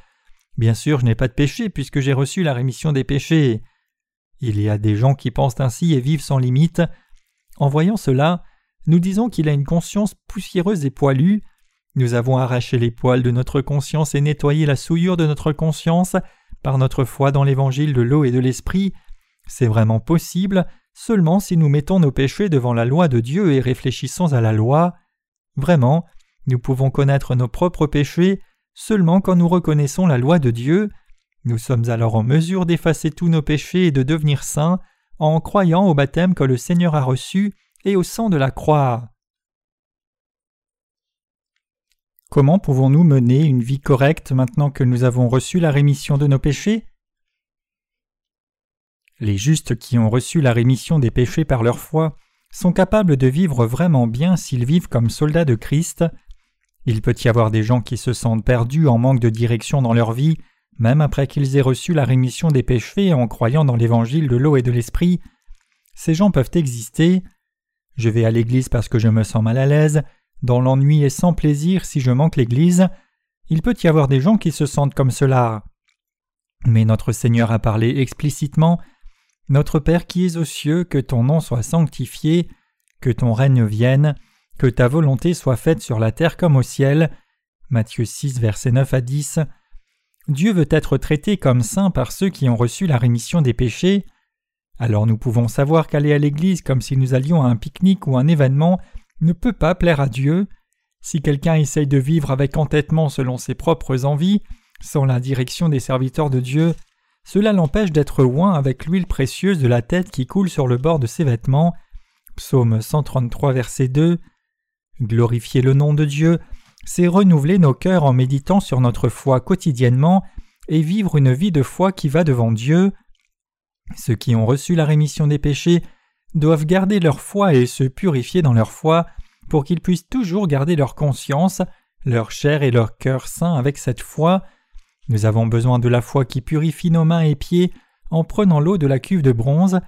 Bien sûr, je n'ai pas de péché puisque j'ai reçu la rémission des péchés. Il y a des gens qui pensent ainsi et vivent sans limite. En voyant cela, nous disons qu'il a une conscience poussiéreuse et poilue. Nous avons arraché les poils de notre conscience et nettoyé la souillure de notre conscience par notre foi dans l'évangile de l'eau et de l'esprit. C'est vraiment possible seulement si nous mettons nos péchés devant la loi de Dieu et réfléchissons à la loi. Vraiment, nous pouvons connaître nos propres péchés seulement quand nous reconnaissons la loi de Dieu. Nous sommes alors en mesure d'effacer tous nos péchés et de devenir saints en croyant au baptême que le Seigneur a reçu et au sang de la croix. Comment pouvons-nous mener une vie correcte maintenant que nous avons reçu la rémission de nos péchés? Les justes qui ont reçu la rémission des péchés par leur foi sont capables de vivre vraiment bien s'ils vivent comme soldats de Christ. Il peut y avoir des gens qui se sentent perdus en manque de direction dans leur vie, même après qu'ils aient reçu la rémission des péchés en croyant dans l'évangile de l'eau et de l'esprit. Ces gens peuvent exister. Je vais à l'église parce que je me sens mal à l'aise, dans l'ennui et sans plaisir si je manque l'église. Il peut y avoir des gens qui se sentent comme cela. Mais notre Seigneur a parlé explicitement Notre Père qui es aux cieux, que ton nom soit sanctifié, que ton règne vienne, que ta volonté soit faite sur la terre comme au ciel. Matthieu 6, versets 9 à 10. Dieu veut être traité comme saint par ceux qui ont reçu la rémission des péchés. Alors nous pouvons savoir qu'aller à l'église comme si nous allions à un pique-nique ou un événement ne peut pas plaire à Dieu. Si quelqu'un essaye de vivre avec entêtement selon ses propres envies, sans la direction des serviteurs de Dieu, cela l'empêche d'être oint avec l'huile précieuse de la tête qui coule sur le bord de ses vêtements. Psaume 133, verset 2. Glorifier le nom de Dieu, c'est renouveler nos cœurs en méditant sur notre foi quotidiennement et vivre une vie de foi qui va devant Dieu. Ceux qui ont reçu la rémission des péchés doivent garder leur foi et se purifier dans leur foi pour qu'ils puissent toujours garder leur conscience, leur chair et leur cœur saints avec cette foi. Nous avons besoin de la foi qui purifie nos mains et pieds en prenant l'eau de la cuve de bronze,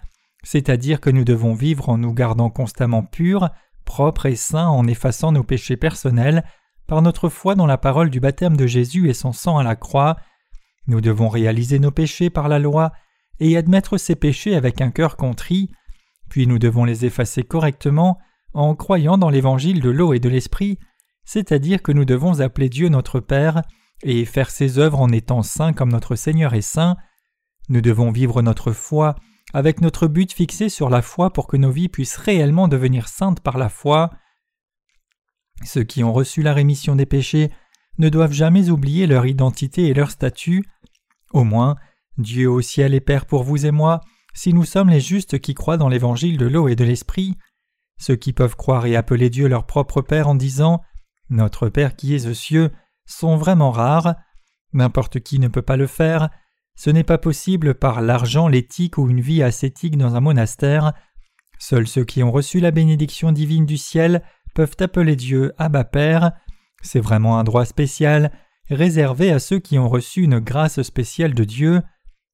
c'est-à-dire que nous devons vivre en nous gardant constamment purs, propres et saints en effaçant nos péchés personnels par notre foi dans la parole du baptême de Jésus et son sang à la croix. Nous devons réaliser nos péchés par la loi et admettre ces péchés avec un cœur contrit, puis nous devons les effacer correctement en croyant dans l'évangile de l'eau et de l'esprit, c'est-à-dire que nous devons appeler Dieu notre Père et faire ses œuvres en étant saints comme notre Seigneur est saint. Nous devons vivre notre foi avec notre but fixé sur la foi pour que nos vies puissent réellement devenir saintes par la foi. Ceux qui ont reçu la rémission des péchés ne doivent jamais oublier leur identité et leur statut. Au moins, Dieu au ciel est Père pour vous et moi, si nous sommes les justes qui croient dans l'évangile de l'eau et de l'esprit. Ceux qui peuvent croire et appeler Dieu leur propre Père en disant Notre Père qui est aux cieux sont vraiment rares. N'importe qui ne peut pas le faire. Ce n'est pas possible par l'argent, l'éthique ou une vie ascétique dans un monastère. Seuls ceux qui ont reçu la bénédiction divine du ciel peuvent appeler Dieu Abba Père. C'est vraiment un droit spécial, réservé à ceux qui ont reçu une grâce spéciale de Dieu.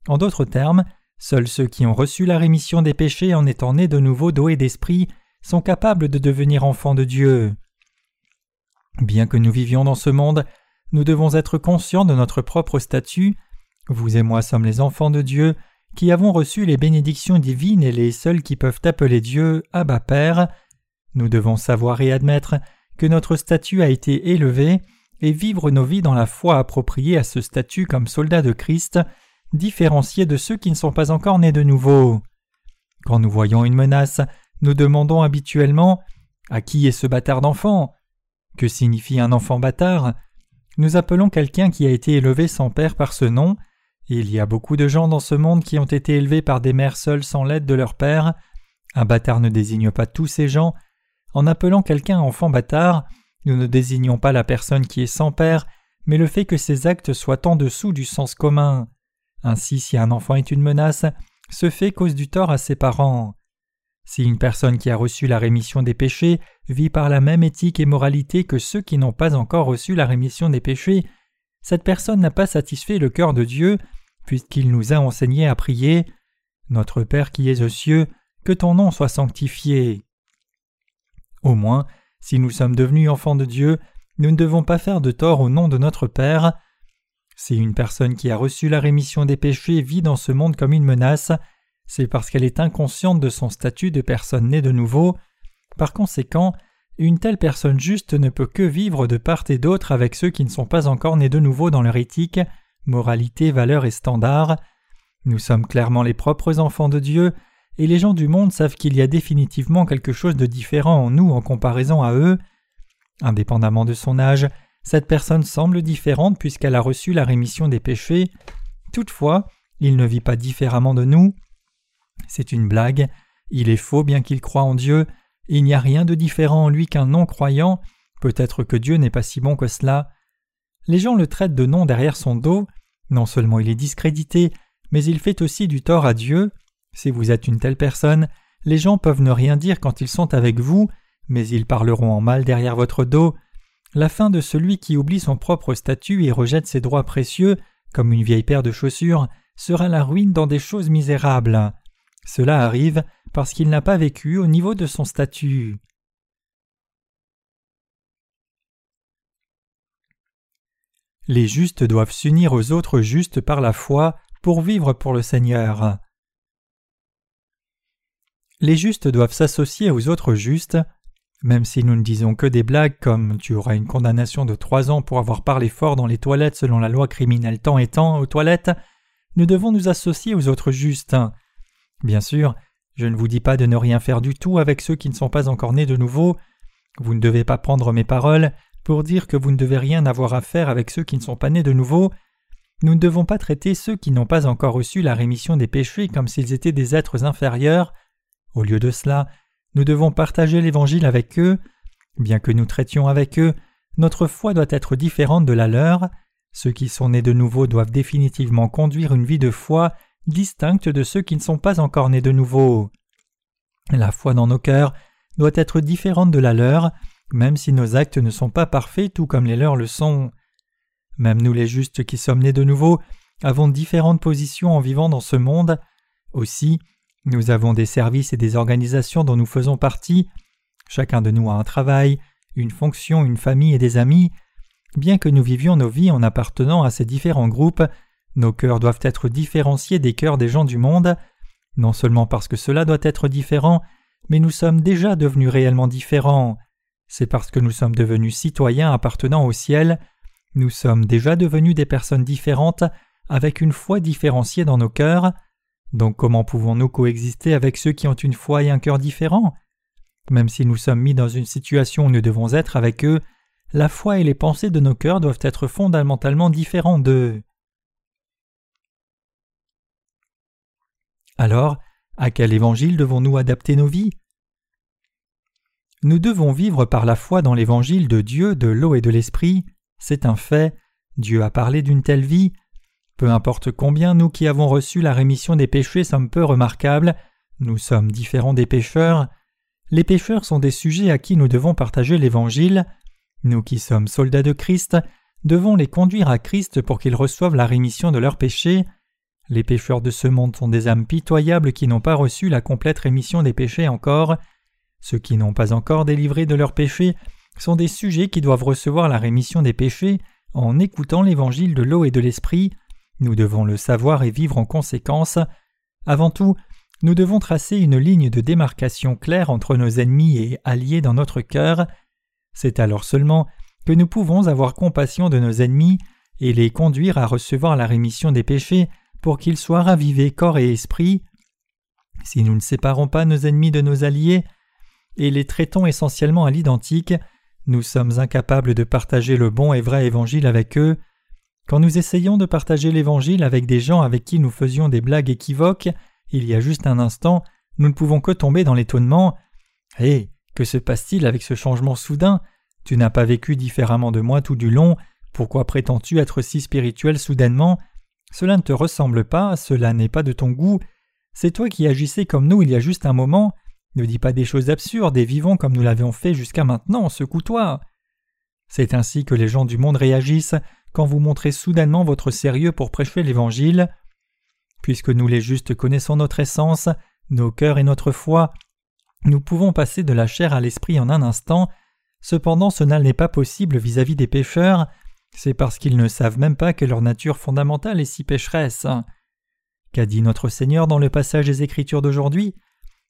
En d'autres termes, seuls ceux qui ont reçu la rémission des péchés en étant nés de nouveau d'eau et d'esprit sont capables de devenir enfants de Dieu. Bien que nous vivions dans ce monde, nous devons être conscients de notre propre statut. Vous et moi sommes les enfants de Dieu, qui avons reçu les bénédictions divines et les seuls qui peuvent appeler Dieu Abba Père. Nous devons savoir et admettre que notre statut a été élevé et vivre nos vies dans la foi appropriée à ce statut comme soldats de Christ, différenciés de ceux qui ne sont pas encore nés de nouveau. Quand nous voyons une menace, nous demandons habituellement À qui est ce bâtard d'enfant? Que signifie un enfant bâtard? Nous appelons quelqu'un qui a été élevé sans père par ce nom, il y a beaucoup de gens dans ce monde qui ont été élevés par des mères seules sans l'aide de leur père. Un bâtard ne désigne pas tous ces gens, en appelant quelqu'un enfant bâtard, nous ne désignons pas la personne qui est sans père, mais le fait que ses actes soient en dessous du sens commun. Ainsi, si un enfant est une menace, ce fait cause du tort à ses parents. Si une personne qui a reçu la rémission des péchés vit par la même éthique et moralité que ceux qui n'ont pas encore reçu la rémission des péchés, cette personne n'a pas satisfait le cœur de Dieu, puisqu'il nous a enseigné à prier Notre Père qui es aux cieux, que ton nom soit sanctifié. Au moins, si nous sommes devenus enfants de Dieu, nous ne devons pas faire de tort au nom de notre Père. Si une personne qui a reçu la rémission des péchés vit dans ce monde comme une menace, c'est parce qu'elle est inconsciente de son statut de personne née de nouveau. Par conséquent, une telle personne juste ne peut que vivre de part et d'autre avec ceux qui ne sont pas encore nés de nouveau dans leur éthique, moralité, valeurs et standards. Nous sommes clairement les propres enfants de Dieu, et les gens du monde savent qu'il y a définitivement quelque chose de différent en nous en comparaison à eux. Indépendamment de son âge, cette personne semble différente puisqu'elle a reçu la rémission des péchés. Toutefois, il ne vit pas différemment de nous. C'est une blague, il est faux bien qu'il croit en Dieu, il n'y a rien de différent en lui qu'un non-croyant, Peut-être que Dieu n'est pas si bon que cela. Les gens le traitent de nom derrière son dos. Non seulement il est discrédité, mais il fait aussi du tort à Dieu. Si vous êtes une telle personne, les gens peuvent ne rien dire quand ils sont avec vous, mais ils parleront en mal derrière votre dos. La fin de celui qui oublie son propre statut et rejette ses droits précieux, comme une vieille paire de chaussures, sera la ruine dans des choses misérables. Cela arrive parce qu'il n'a pas vécu au niveau de son statut. Les justes doivent s'unir aux autres justes par la foi pour vivre pour le Seigneur. Les justes doivent s'associer aux autres justes, même si nous ne disons que des blagues comme tu auras une condamnation de trois ans pour avoir parlé fort dans les toilettes selon la loi criminelle tant et tant aux toilettes, nous devons nous associer aux autres justes. Bien sûr, je ne vous dis pas de ne rien faire du tout avec ceux qui ne sont pas encore nés de nouveau. Vous ne devez pas prendre mes paroles pour dire que vous ne devez rien avoir à faire avec ceux qui ne sont pas nés de nouveau. Nous ne devons pas traiter ceux qui n'ont pas encore reçu la rémission des péchés comme s'ils étaient des êtres inférieurs. Au lieu de cela, nous devons partager l'Évangile avec eux. Bien que nous traitions avec eux, notre foi doit être différente de la leur. Ceux qui sont nés de nouveau doivent définitivement conduire une vie de foi distincte de ceux qui ne sont pas encore nés de nouveau. La foi dans nos cœurs doit être différente de la leur, même si nos actes ne sont pas parfaits tout comme les leurs le sont. Même nous les justes qui sommes nés de nouveau avons différentes positions en vivant dans ce monde. Aussi, nous avons des services et des organisations dont nous faisons partie. Chacun de nous a un travail, une fonction, une famille et des amis. Bien que nous vivions nos vies en appartenant à ces différents groupes, nos cœurs doivent être différenciés des cœurs des gens du monde, non seulement parce que cela doit être différent, mais nous sommes déjà devenus réellement différents. C'est parce que nous sommes devenus citoyens appartenant au ciel, nous sommes déjà devenus des personnes différentes avec une foi différenciée dans nos cœurs. Donc comment pouvons-nous coexister avec ceux qui ont une foi et un cœur différents? Même si nous sommes mis dans une situation où nous devons être avec eux, la foi et les pensées de nos cœurs doivent être fondamentalement différents d'eux. Alors, à quel évangile devons-nous adapter nos vies? Nous devons vivre par la foi dans l'évangile de Dieu, de l'eau et de l'esprit. C'est un fait. Dieu a parlé d'une telle vie. Peu importe combien nous qui avons reçu la rémission des péchés sommes peu remarquables, nous sommes différents des pécheurs. Les pécheurs sont des sujets à qui nous devons partager l'Évangile. Nous qui sommes soldats de Christ devons les conduire à Christ pour qu'ils reçoivent la rémission de leurs péchés. Les pécheurs de ce monde sont des âmes pitoyables qui n'ont pas reçu la complète rémission des péchés encore. Ceux qui n'ont pas encore délivré de leurs péchés sont des sujets qui doivent recevoir la rémission des péchés en écoutant l'évangile de l'eau et de l'esprit. Nous devons le savoir et vivre en conséquence. Avant tout, nous devons tracer une ligne de démarcation claire entre nos ennemis et alliés dans notre cœur. C'est alors seulement que nous pouvons avoir compassion de nos ennemis et les conduire à recevoir la rémission des péchés pour qu'ils soient ravivés corps et esprit. Si nous ne séparons pas nos ennemis de nos alliés et les traitons essentiellement à l'identique, nous sommes incapables de partager le bon et vrai évangile avec eux. Quand nous essayons de partager l'évangile avec des gens avec qui nous faisions des blagues équivoques, il y a juste un instant, nous ne pouvons que tomber dans l'étonnement. Hé, que se passe-t-il avec ce changement soudain? Tu n'as pas vécu différemment de moi tout du long, pourquoi prétends-tu être si spirituel soudainement? Cela ne te ressemble pas, cela n'est pas de ton goût, c'est toi qui agissais comme nous il y a juste un moment, ne dis pas des choses absurdes et vivons comme nous l'avions fait jusqu'à maintenant, secoue-toi. C'est ainsi que les gens du monde réagissent quand vous montrez soudainement votre sérieux pour prêcher l'Évangile. Puisque nous les justes connaissons notre essence, nos cœurs et notre foi, nous pouvons passer de la chair à l'esprit en un instant, cependant cela n'est pas possible vis-à-vis -vis des pécheurs, c'est parce qu'ils ne savent même pas que leur nature fondamentale est si pécheresse. Qu'a dit notre Seigneur dans le passage des Écritures d'aujourd'hui?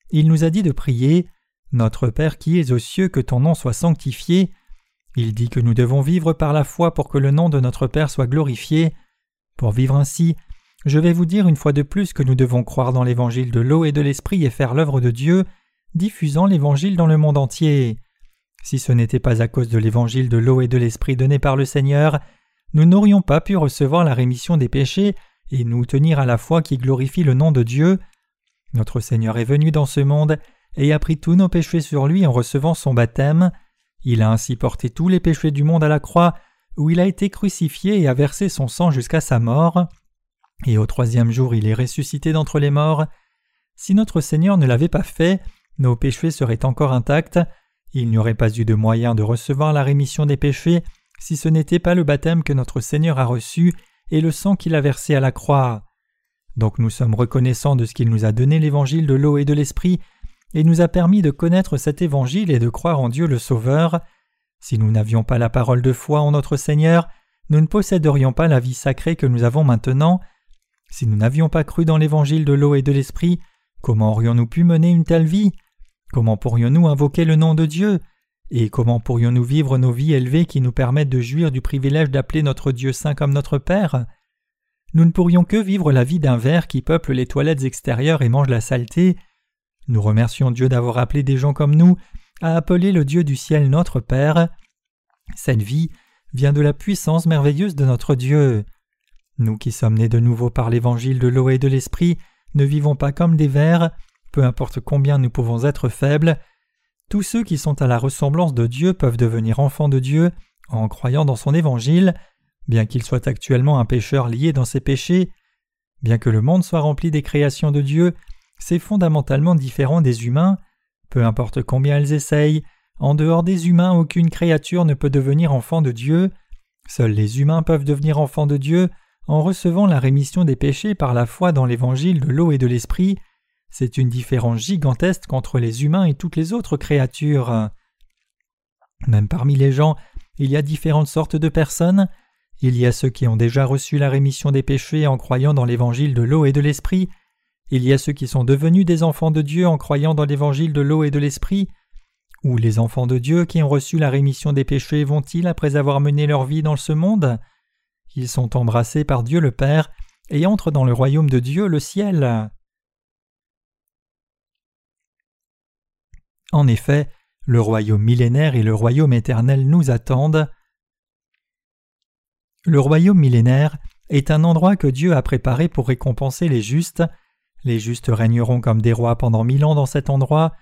Il nous a dit de prier Notre Père qui es aux cieux, que ton nom soit sanctifié. Il dit que nous devons vivre par la foi pour que le nom de notre Père soit glorifié. Pour vivre ainsi, je vais vous dire une fois de plus que nous devons croire dans l'évangile de l'eau et de l'esprit et faire l'œuvre de Dieu, diffusant l'évangile dans le monde entier. Si ce n'était pas à cause de l'évangile de l'eau et de l'esprit donné par le Seigneur, nous n'aurions pas pu recevoir la rémission des péchés et nous tenir à la foi qui glorifie le nom de Dieu. Notre Seigneur est venu dans ce monde et a pris tous nos péchés sur lui en recevant son baptême. Il a ainsi porté tous les péchés du monde à la croix, où il a été crucifié et a versé son sang jusqu'à sa mort. Et au troisième jour il est ressuscité d'entre les morts. Si notre Seigneur ne l'avait pas fait, nos péchés seraient encore intacts, il n'y aurait pas eu de moyen de recevoir la rémission des péchés si ce n'était pas le baptême que notre Seigneur a reçu et le sang qu'il a versé à la croix. Donc nous sommes reconnaissants de ce qu'il nous a donné l'évangile de l'eau et de l'esprit, et nous a permis de connaître cet évangile et de croire en Dieu le Sauveur. Si nous n'avions pas la parole de foi en notre Seigneur, nous ne posséderions pas la vie sacrée que nous avons maintenant. Si nous n'avions pas cru dans l'évangile de l'eau et de l'esprit, comment aurions-nous pu mener une telle vie? Comment pourrions-nous invoquer le nom de Dieu? Et comment pourrions-nous vivre nos vies élevées qui nous permettent de jouir du privilège d'appeler notre Dieu saint comme notre Père? Nous ne pourrions que vivre la vie d'un ver qui peuple les toilettes extérieures et mange la saleté. Nous remercions Dieu d'avoir appelé des gens comme nous à appeler le Dieu du ciel notre Père. Cette vie vient de la puissance merveilleuse de notre Dieu. Nous qui sommes nés de nouveau par l'évangile de l'eau et de l'esprit ne vivons pas comme des vers, peu importe combien nous pouvons être faibles. Tous ceux qui sont à la ressemblance de Dieu peuvent devenir enfants de Dieu en croyant dans son évangile, bien qu'il soit actuellement un pécheur lié dans ses péchés. Bien que le monde soit rempli des créations de Dieu, c'est fondamentalement différent des humains. Peu importe combien elles essayent, en dehors des humains, aucune créature ne peut devenir enfant de Dieu. Seuls les humains peuvent devenir enfants de Dieu en recevant la rémission des péchés par la foi dans l'évangile de l'eau et de l'esprit. C'est une différence gigantesque entre les humains et toutes les autres créatures. Même parmi les gens, il y a différentes sortes de personnes. Il y a ceux qui ont déjà reçu la rémission des péchés en croyant dans l'évangile de l'eau et de l'esprit. Il y a ceux qui sont devenus des enfants de Dieu en croyant dans l'évangile de l'eau et de l'esprit. Ou les enfants de Dieu qui ont reçu la rémission des péchés vont-ils, après avoir mené leur vie dans ce monde? Ils sont embrassés par Dieu le Père et entrent dans le royaume de Dieu, le ciel. En effet, le royaume millénaire et le royaume éternel nous attendent. Le royaume millénaire est un endroit que Dieu a préparé pour récompenser les justes. Les justes régneront comme des rois pendant mille ans dans cet endroit,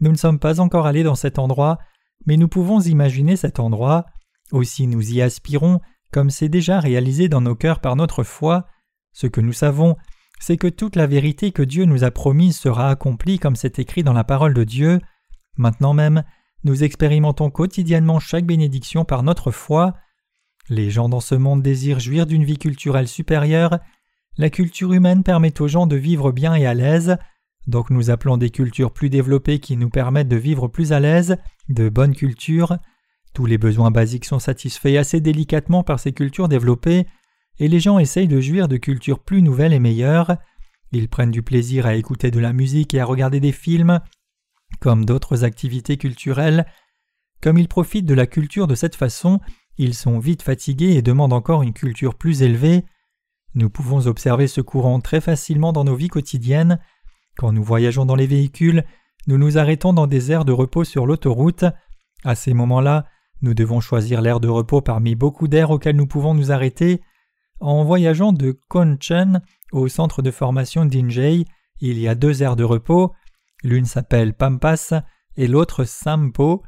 nous ne sommes pas encore allés dans cet endroit, mais nous pouvons imaginer cet endroit, aussi nous y aspirons, comme c'est déjà réalisé dans nos cœurs par notre foi. Ce que nous savons, c'est que toute la vérité que Dieu nous a promise sera accomplie comme c'est écrit dans la parole de Dieu. Maintenant même, nous expérimentons quotidiennement chaque bénédiction par notre foi. Les gens dans ce monde désirent jouir d'une vie culturelle supérieure. La culture humaine permet aux gens de vivre bien et à l'aise. Donc nous appelons des cultures plus développées qui nous permettent de vivre plus à l'aise, de bonnes cultures. Tous les besoins basiques sont satisfaits assez délicatement par ces cultures développées, et les gens essayent de jouir de cultures plus nouvelles et meilleures. Ils prennent du plaisir à écouter de la musique et à regarder des films, comme d'autres activités culturelles. Comme ils profitent de la culture de cette façon, ils sont vite fatigués et demandent encore une culture plus élevée. Nous pouvons observer ce courant très facilement dans nos vies quotidiennes. Quand nous voyageons dans les véhicules, nous nous arrêtons dans des aires de repos sur l'autoroute. À ces moments-là, nous devons choisir l'aire de repos parmi beaucoup d'aires auxquelles nous pouvons nous arrêter. En voyageant de Konchen au centre de formation d'Injay, il y a deux aires de repos. L'une s'appelle Pampas et l'autre Sampo.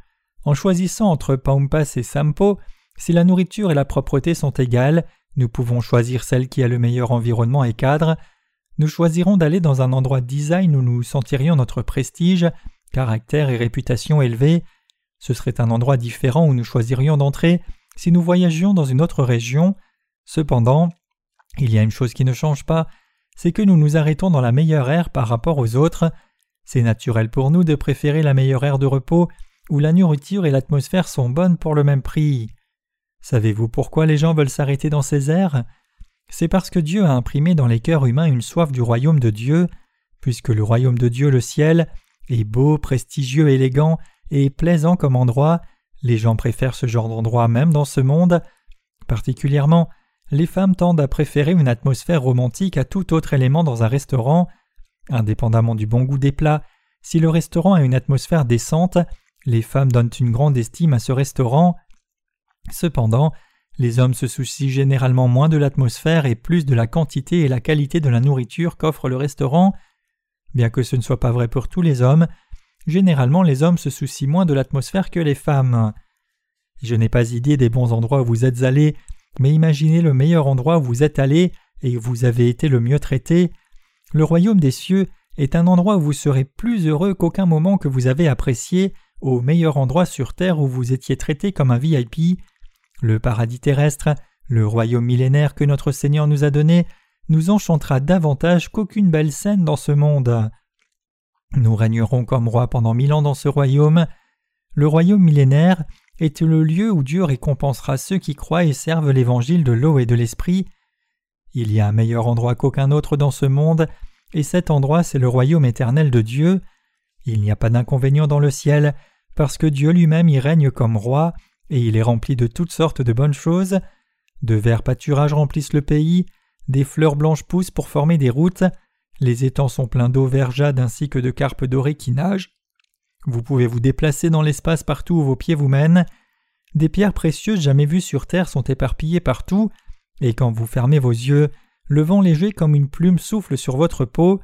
En choisissant entre Pampas et Sampo, si la nourriture et la propreté sont égales, nous pouvons choisir celle qui a le meilleur environnement et cadre nous choisirons d'aller dans un endroit de design où nous sentirions notre prestige, caractère et réputation élevés. Ce serait un endroit différent où nous choisirions d'entrer si nous voyagions dans une autre région. Cependant, il y a une chose qui ne change pas, c'est que nous nous arrêtons dans la meilleure aire par rapport aux autres. C'est naturel pour nous de préférer la meilleure aire de repos où la nourriture et l'atmosphère sont bonnes pour le même prix. Savez-vous pourquoi les gens veulent s'arrêter dans ces aires c'est parce que Dieu a imprimé dans les cœurs humains une soif du royaume de Dieu, puisque le royaume de Dieu, le ciel, est beau, prestigieux, élégant et plaisant comme endroit, les gens préfèrent ce genre d'endroit même dans ce monde. Particulièrement, les femmes tendent à préférer une atmosphère romantique à tout autre élément dans un restaurant. Indépendamment du bon goût des plats, si le restaurant a une atmosphère décente, les femmes donnent une grande estime à ce restaurant. Cependant, les hommes se soucient généralement moins de l'atmosphère et plus de la quantité et la qualité de la nourriture qu'offre le restaurant. Bien que ce ne soit pas vrai pour tous les hommes, généralement les hommes se soucient moins de l'atmosphère que les femmes. Je n'ai pas idée des bons endroits où vous êtes allés, mais imaginez le meilleur endroit où vous êtes allé et où vous avez été le mieux traité. Le royaume des cieux est un endroit où vous serez plus heureux qu'aucun moment que vous avez apprécié, au meilleur endroit sur terre où vous étiez traité comme un VIP. Le paradis terrestre, le royaume millénaire que notre Seigneur nous a donné, nous enchantera davantage qu'aucune belle scène dans ce monde. Nous régnerons comme rois pendant mille ans dans ce royaume. Le royaume millénaire est le lieu où Dieu récompensera ceux qui croient et servent l'évangile de l'eau et de l'esprit. Il y a un meilleur endroit qu'aucun autre dans ce monde, et cet endroit c'est le royaume éternel de Dieu. Il n'y a pas d'inconvénient dans le ciel, parce que Dieu lui-même y règne comme roi, et il est rempli de toutes sortes de bonnes choses. De verts pâturages remplissent le pays, des fleurs blanches poussent pour former des routes, les étangs sont pleins d'eau vergeade ainsi que de carpes dorées qui nagent. Vous pouvez vous déplacer dans l'espace partout où vos pieds vous mènent. Des pierres précieuses jamais vues sur terre sont éparpillées partout, et quand vous fermez vos yeux, le vent léger comme une plume souffle sur votre peau,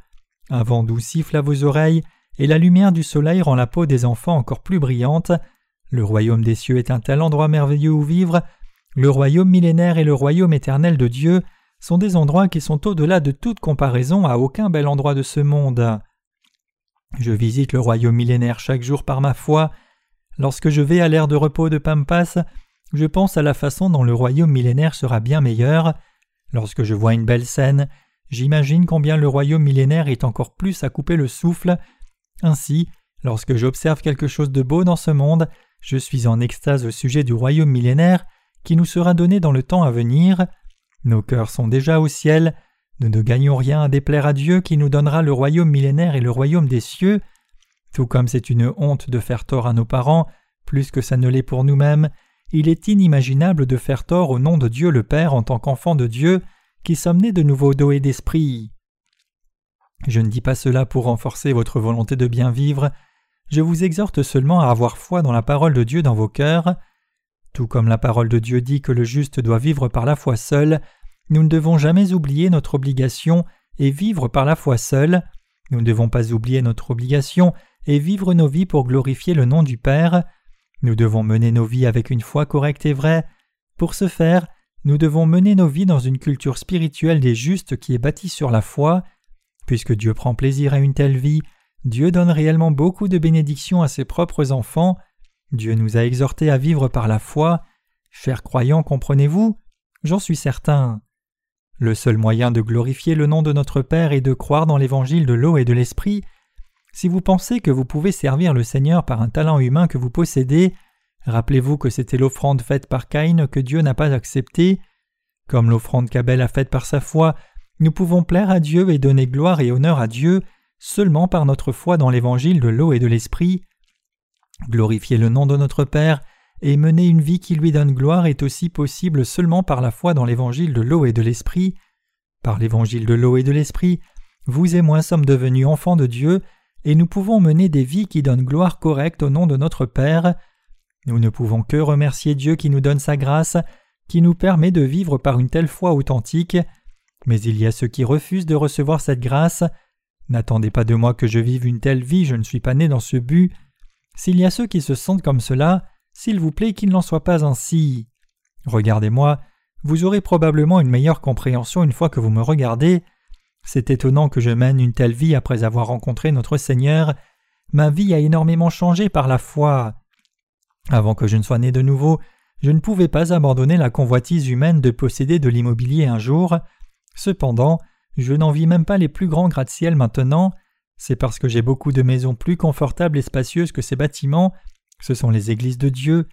un vent doux siffle à vos oreilles, et la lumière du soleil rend la peau des enfants encore plus brillante. Le royaume des cieux est un tel endroit merveilleux où vivre. Le royaume millénaire et le royaume éternel de Dieu sont des endroits qui sont au-delà de toute comparaison à aucun bel endroit de ce monde. Je visite le royaume millénaire chaque jour par ma foi. Lorsque je vais à l'ère de repos de Pampas, je pense à la façon dont le royaume millénaire sera bien meilleur. Lorsque je vois une belle scène, j'imagine combien le royaume millénaire est encore plus à couper le souffle. Ainsi, lorsque j'observe quelque chose de beau dans ce monde, je suis en extase au sujet du royaume millénaire qui nous sera donné dans le temps à venir. Nos cœurs sont déjà au ciel, nous ne gagnons rien à déplaire à Dieu qui nous donnera le royaume millénaire et le royaume des cieux. Tout comme c'est une honte de faire tort à nos parents, plus que ça ne l'est pour nous-mêmes, il est inimaginable de faire tort au nom de Dieu le Père en tant qu'enfant de Dieu, qui sommes nés de nouveau d'eau et d'esprit. Je ne dis pas cela pour renforcer votre volonté de bien vivre, je vous exhorte seulement à avoir foi dans la parole de Dieu dans vos cœurs. Tout comme la parole de Dieu dit que le juste doit vivre par la foi seul, nous ne devons jamais oublier notre obligation et vivre par la foi seule. Nous ne devons pas oublier notre obligation et vivre nos vies pour glorifier le nom du Père. Nous devons mener nos vies avec une foi correcte et vraie. Pour ce faire, nous devons mener nos vies dans une culture spirituelle des justes qui est bâtie sur la foi. Puisque Dieu prend plaisir à une telle vie, Dieu donne réellement beaucoup de bénédictions à ses propres enfants. Dieu nous a exhortés à vivre par la foi. Chers croyants, comprenez-vous? J'en suis certain. Le seul moyen de glorifier le nom de notre Père est de croire dans l'évangile de l'eau et de l'esprit. Si vous pensez que vous pouvez servir le Seigneur par un talent humain que vous possédez, rappelez-vous que c'était l'offrande faite par Caïn que Dieu n'a pas acceptée. Comme l'offrande qu'Abel a faite par sa foi, nous pouvons plaire à Dieu et donner gloire et honneur à Dieu seulement par notre foi dans l'évangile de l'eau et de l'esprit. Glorifier le nom de notre Père et mener une vie qui lui donne gloire est aussi possible seulement par la foi dans l'évangile de l'eau et de l'esprit. Par l'évangile de l'eau et de l'esprit, vous et moi sommes devenus enfants de Dieu, et nous pouvons mener des vies qui donnent gloire correcte au nom de notre Père. Nous ne pouvons que remercier Dieu qui nous donne sa grâce, qui nous permet de vivre par une telle foi authentique, mais il y a ceux qui refusent de recevoir cette grâce. N'attendez pas de moi que je vive une telle vie, je ne suis pas né dans ce but. S'il y a ceux qui se sentent comme cela, s'il vous plaît qu'il n'en soit pas ainsi. Regardez-moi, vous aurez probablement une meilleure compréhension une fois que vous me regardez. C'est étonnant que je mène une telle vie après avoir rencontré notre Seigneur. Ma vie a énormément changé par la foi. Avant que je ne sois né de nouveau, je ne pouvais pas abandonner la convoitise humaine de posséder de l'immobilier un jour. Cependant, je n'en vis même pas les plus grands gratte-ciel maintenant. C'est parce que j'ai beaucoup de maisons plus confortables et spacieuses que ces bâtiments ce sont les églises de Dieu.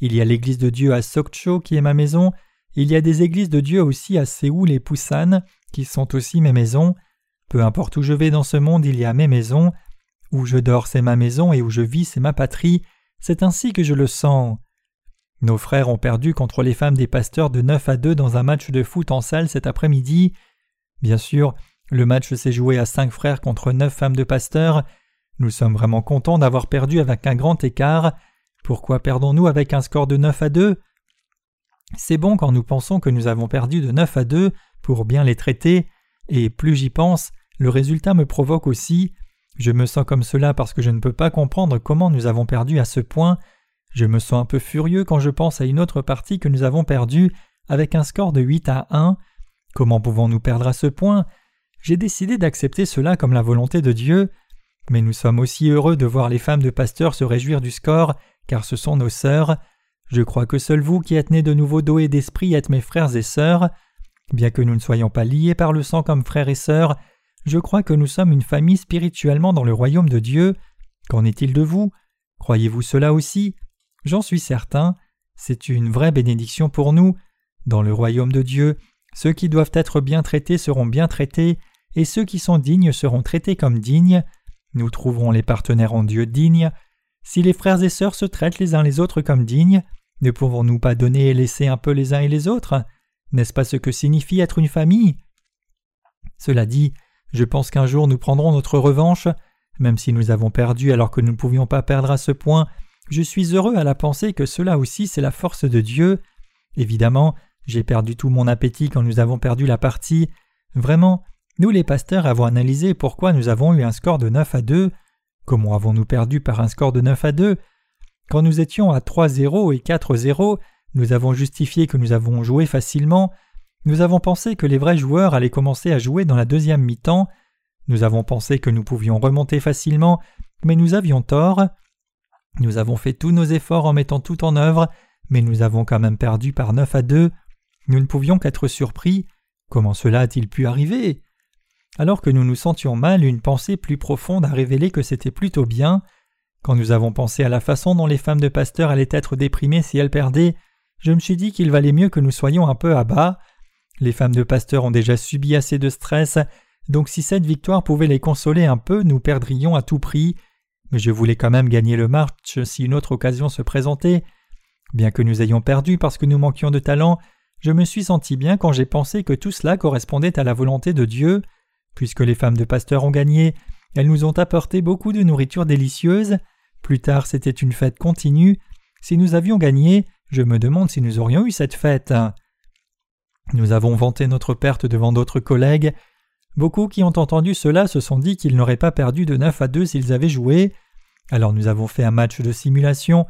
Il y a l'église de Dieu à Sokcho qui est ma maison. Il y a des églises de Dieu aussi à Séoul et Busan qui sont aussi mes maisons. Peu importe où je vais dans ce monde, il y a mes maisons. Où je dors, c'est ma maison et où je vis, c'est ma patrie. C'est ainsi que je le sens. Nos frères ont perdu contre les femmes des pasteurs de 9 à 2 dans un match de foot en salle cet après-midi. Bien sûr, le match s'est joué à cinq frères contre neuf femmes de pasteurs. Nous sommes vraiment contents d'avoir perdu avec un grand écart. Pourquoi perdons-nous avec un score de 9 à 2 C'est bon quand nous pensons que nous avons perdu de 9 à 2 pour bien les traiter, et plus j'y pense, le résultat me provoque aussi. Je me sens comme cela parce que je ne peux pas comprendre comment nous avons perdu à ce point. Je me sens un peu furieux quand je pense à une autre partie que nous avons perdue avec un score de 8 à 1. Comment pouvons-nous perdre à ce point? J'ai décidé d'accepter cela comme la volonté de Dieu, mais nous sommes aussi heureux de voir les femmes de pasteurs se réjouir du score, car ce sont nos sœurs. Je crois que seul vous qui êtes nés de nouveau d'eau et d'esprit êtes mes frères et sœurs. Bien que nous ne soyons pas liés par le sang comme frères et sœurs, je crois que nous sommes une famille spirituellement dans le royaume de Dieu. Qu'en est-il de vous? Croyez-vous cela aussi? J'en suis certain. C'est une vraie bénédiction pour nous. Dans le royaume de Dieu, ceux qui doivent être bien traités seront bien traités, et ceux qui sont dignes seront traités comme dignes. Nous trouverons les partenaires en Dieu dignes. Si les frères et sœurs se traitent les uns les autres comme dignes, ne pouvons-nous pas donner et laisser un peu les uns et les autres? N'est-ce pas ce que signifie être une famille? Cela dit, je pense qu'un jour nous prendrons notre revanche, même si nous avons perdu alors que nous ne pouvions pas perdre à ce point, je suis heureux à la pensée que cela aussi c'est la force de Dieu. Évidemment, j'ai perdu tout mon appétit quand nous avons perdu la partie. Vraiment, nous les pasteurs avons analysé pourquoi nous avons eu un score de 9 à 2. Comment avons-nous perdu par un score de 9 à 2 Quand nous étions à 3-0 et 4-0, nous avons justifié que nous avons joué facilement. Nous avons pensé que les vrais joueurs allaient commencer à jouer dans la deuxième mi-temps. Nous avons pensé que nous pouvions remonter facilement, mais nous avions tort. Nous avons fait tous nos efforts en mettant tout en œuvre, mais nous avons quand même perdu par 9 à 2. Nous ne pouvions qu'être surpris. Comment cela a-t-il pu arriver? Alors que nous nous sentions mal, une pensée plus profonde a révélé que c'était plutôt bien. Quand nous avons pensé à la façon dont les femmes de pasteur allaient être déprimées si elles perdaient, je me suis dit qu'il valait mieux que nous soyons un peu à bas. Les femmes de pasteur ont déjà subi assez de stress, donc si cette victoire pouvait les consoler un peu, nous perdrions à tout prix. Mais je voulais quand même gagner le match si une autre occasion se présentait. Bien que nous ayons perdu parce que nous manquions de talent, je me suis senti bien quand j'ai pensé que tout cela correspondait à la volonté de Dieu. Puisque les femmes de pasteur ont gagné, elles nous ont apporté beaucoup de nourriture délicieuse. Plus tard, c'était une fête continue. Si nous avions gagné, je me demande si nous aurions eu cette fête. Nous avons vanté notre perte devant d'autres collègues. Beaucoup qui ont entendu cela se sont dit qu'ils n'auraient pas perdu de 9 à 2 s'ils avaient joué. Alors nous avons fait un match de simulation.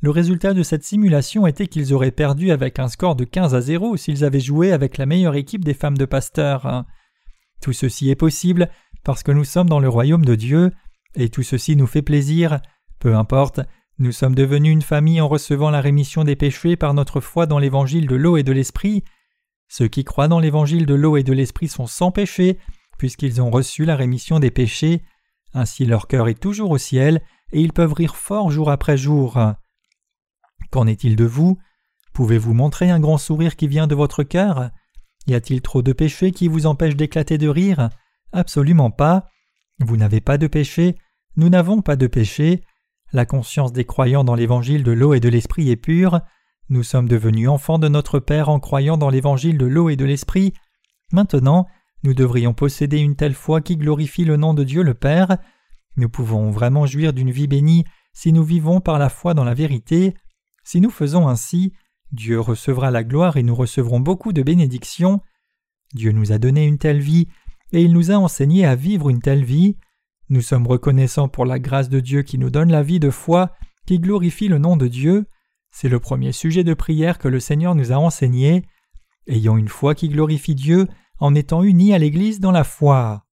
Le résultat de cette simulation était qu'ils auraient perdu avec un score de 15 à 0 s'ils avaient joué avec la meilleure équipe des femmes de Pasteur. Tout ceci est possible parce que nous sommes dans le royaume de Dieu, et tout ceci nous fait plaisir. Peu importe, nous sommes devenus une famille en recevant la rémission des péchés par notre foi dans l'évangile de l'eau et de l'esprit. Ceux qui croient dans l'évangile de l'eau et de l'esprit sont sans péché, puisqu'ils ont reçu la rémission des péchés. Ainsi leur cœur est toujours au ciel, et ils peuvent rire fort jour après jour. Qu'en est-il de vous? Pouvez-vous montrer un grand sourire qui vient de votre cœur? Y a-t-il trop de péchés qui vous empêchent d'éclater de rire? Absolument pas. Vous n'avez pas de péché, nous n'avons pas de péché, la conscience des croyants dans l'évangile de l'eau et de l'esprit est pure. Nous sommes devenus enfants de notre Père en croyant dans l'évangile de l'eau et de l'esprit. Maintenant, nous devrions posséder une telle foi qui glorifie le nom de Dieu le Père. Nous pouvons vraiment jouir d'une vie bénie si nous vivons par la foi dans la vérité. Si nous faisons ainsi, Dieu recevra la gloire et nous recevrons beaucoup de bénédictions. Dieu nous a donné une telle vie et il nous a enseigné à vivre une telle vie. Nous sommes reconnaissants pour la grâce de Dieu qui nous donne la vie de foi, qui glorifie le nom de Dieu. C'est le premier sujet de prière que le Seigneur nous a enseigné. Ayons une foi qui glorifie Dieu en étant unis à l'Église dans la foi.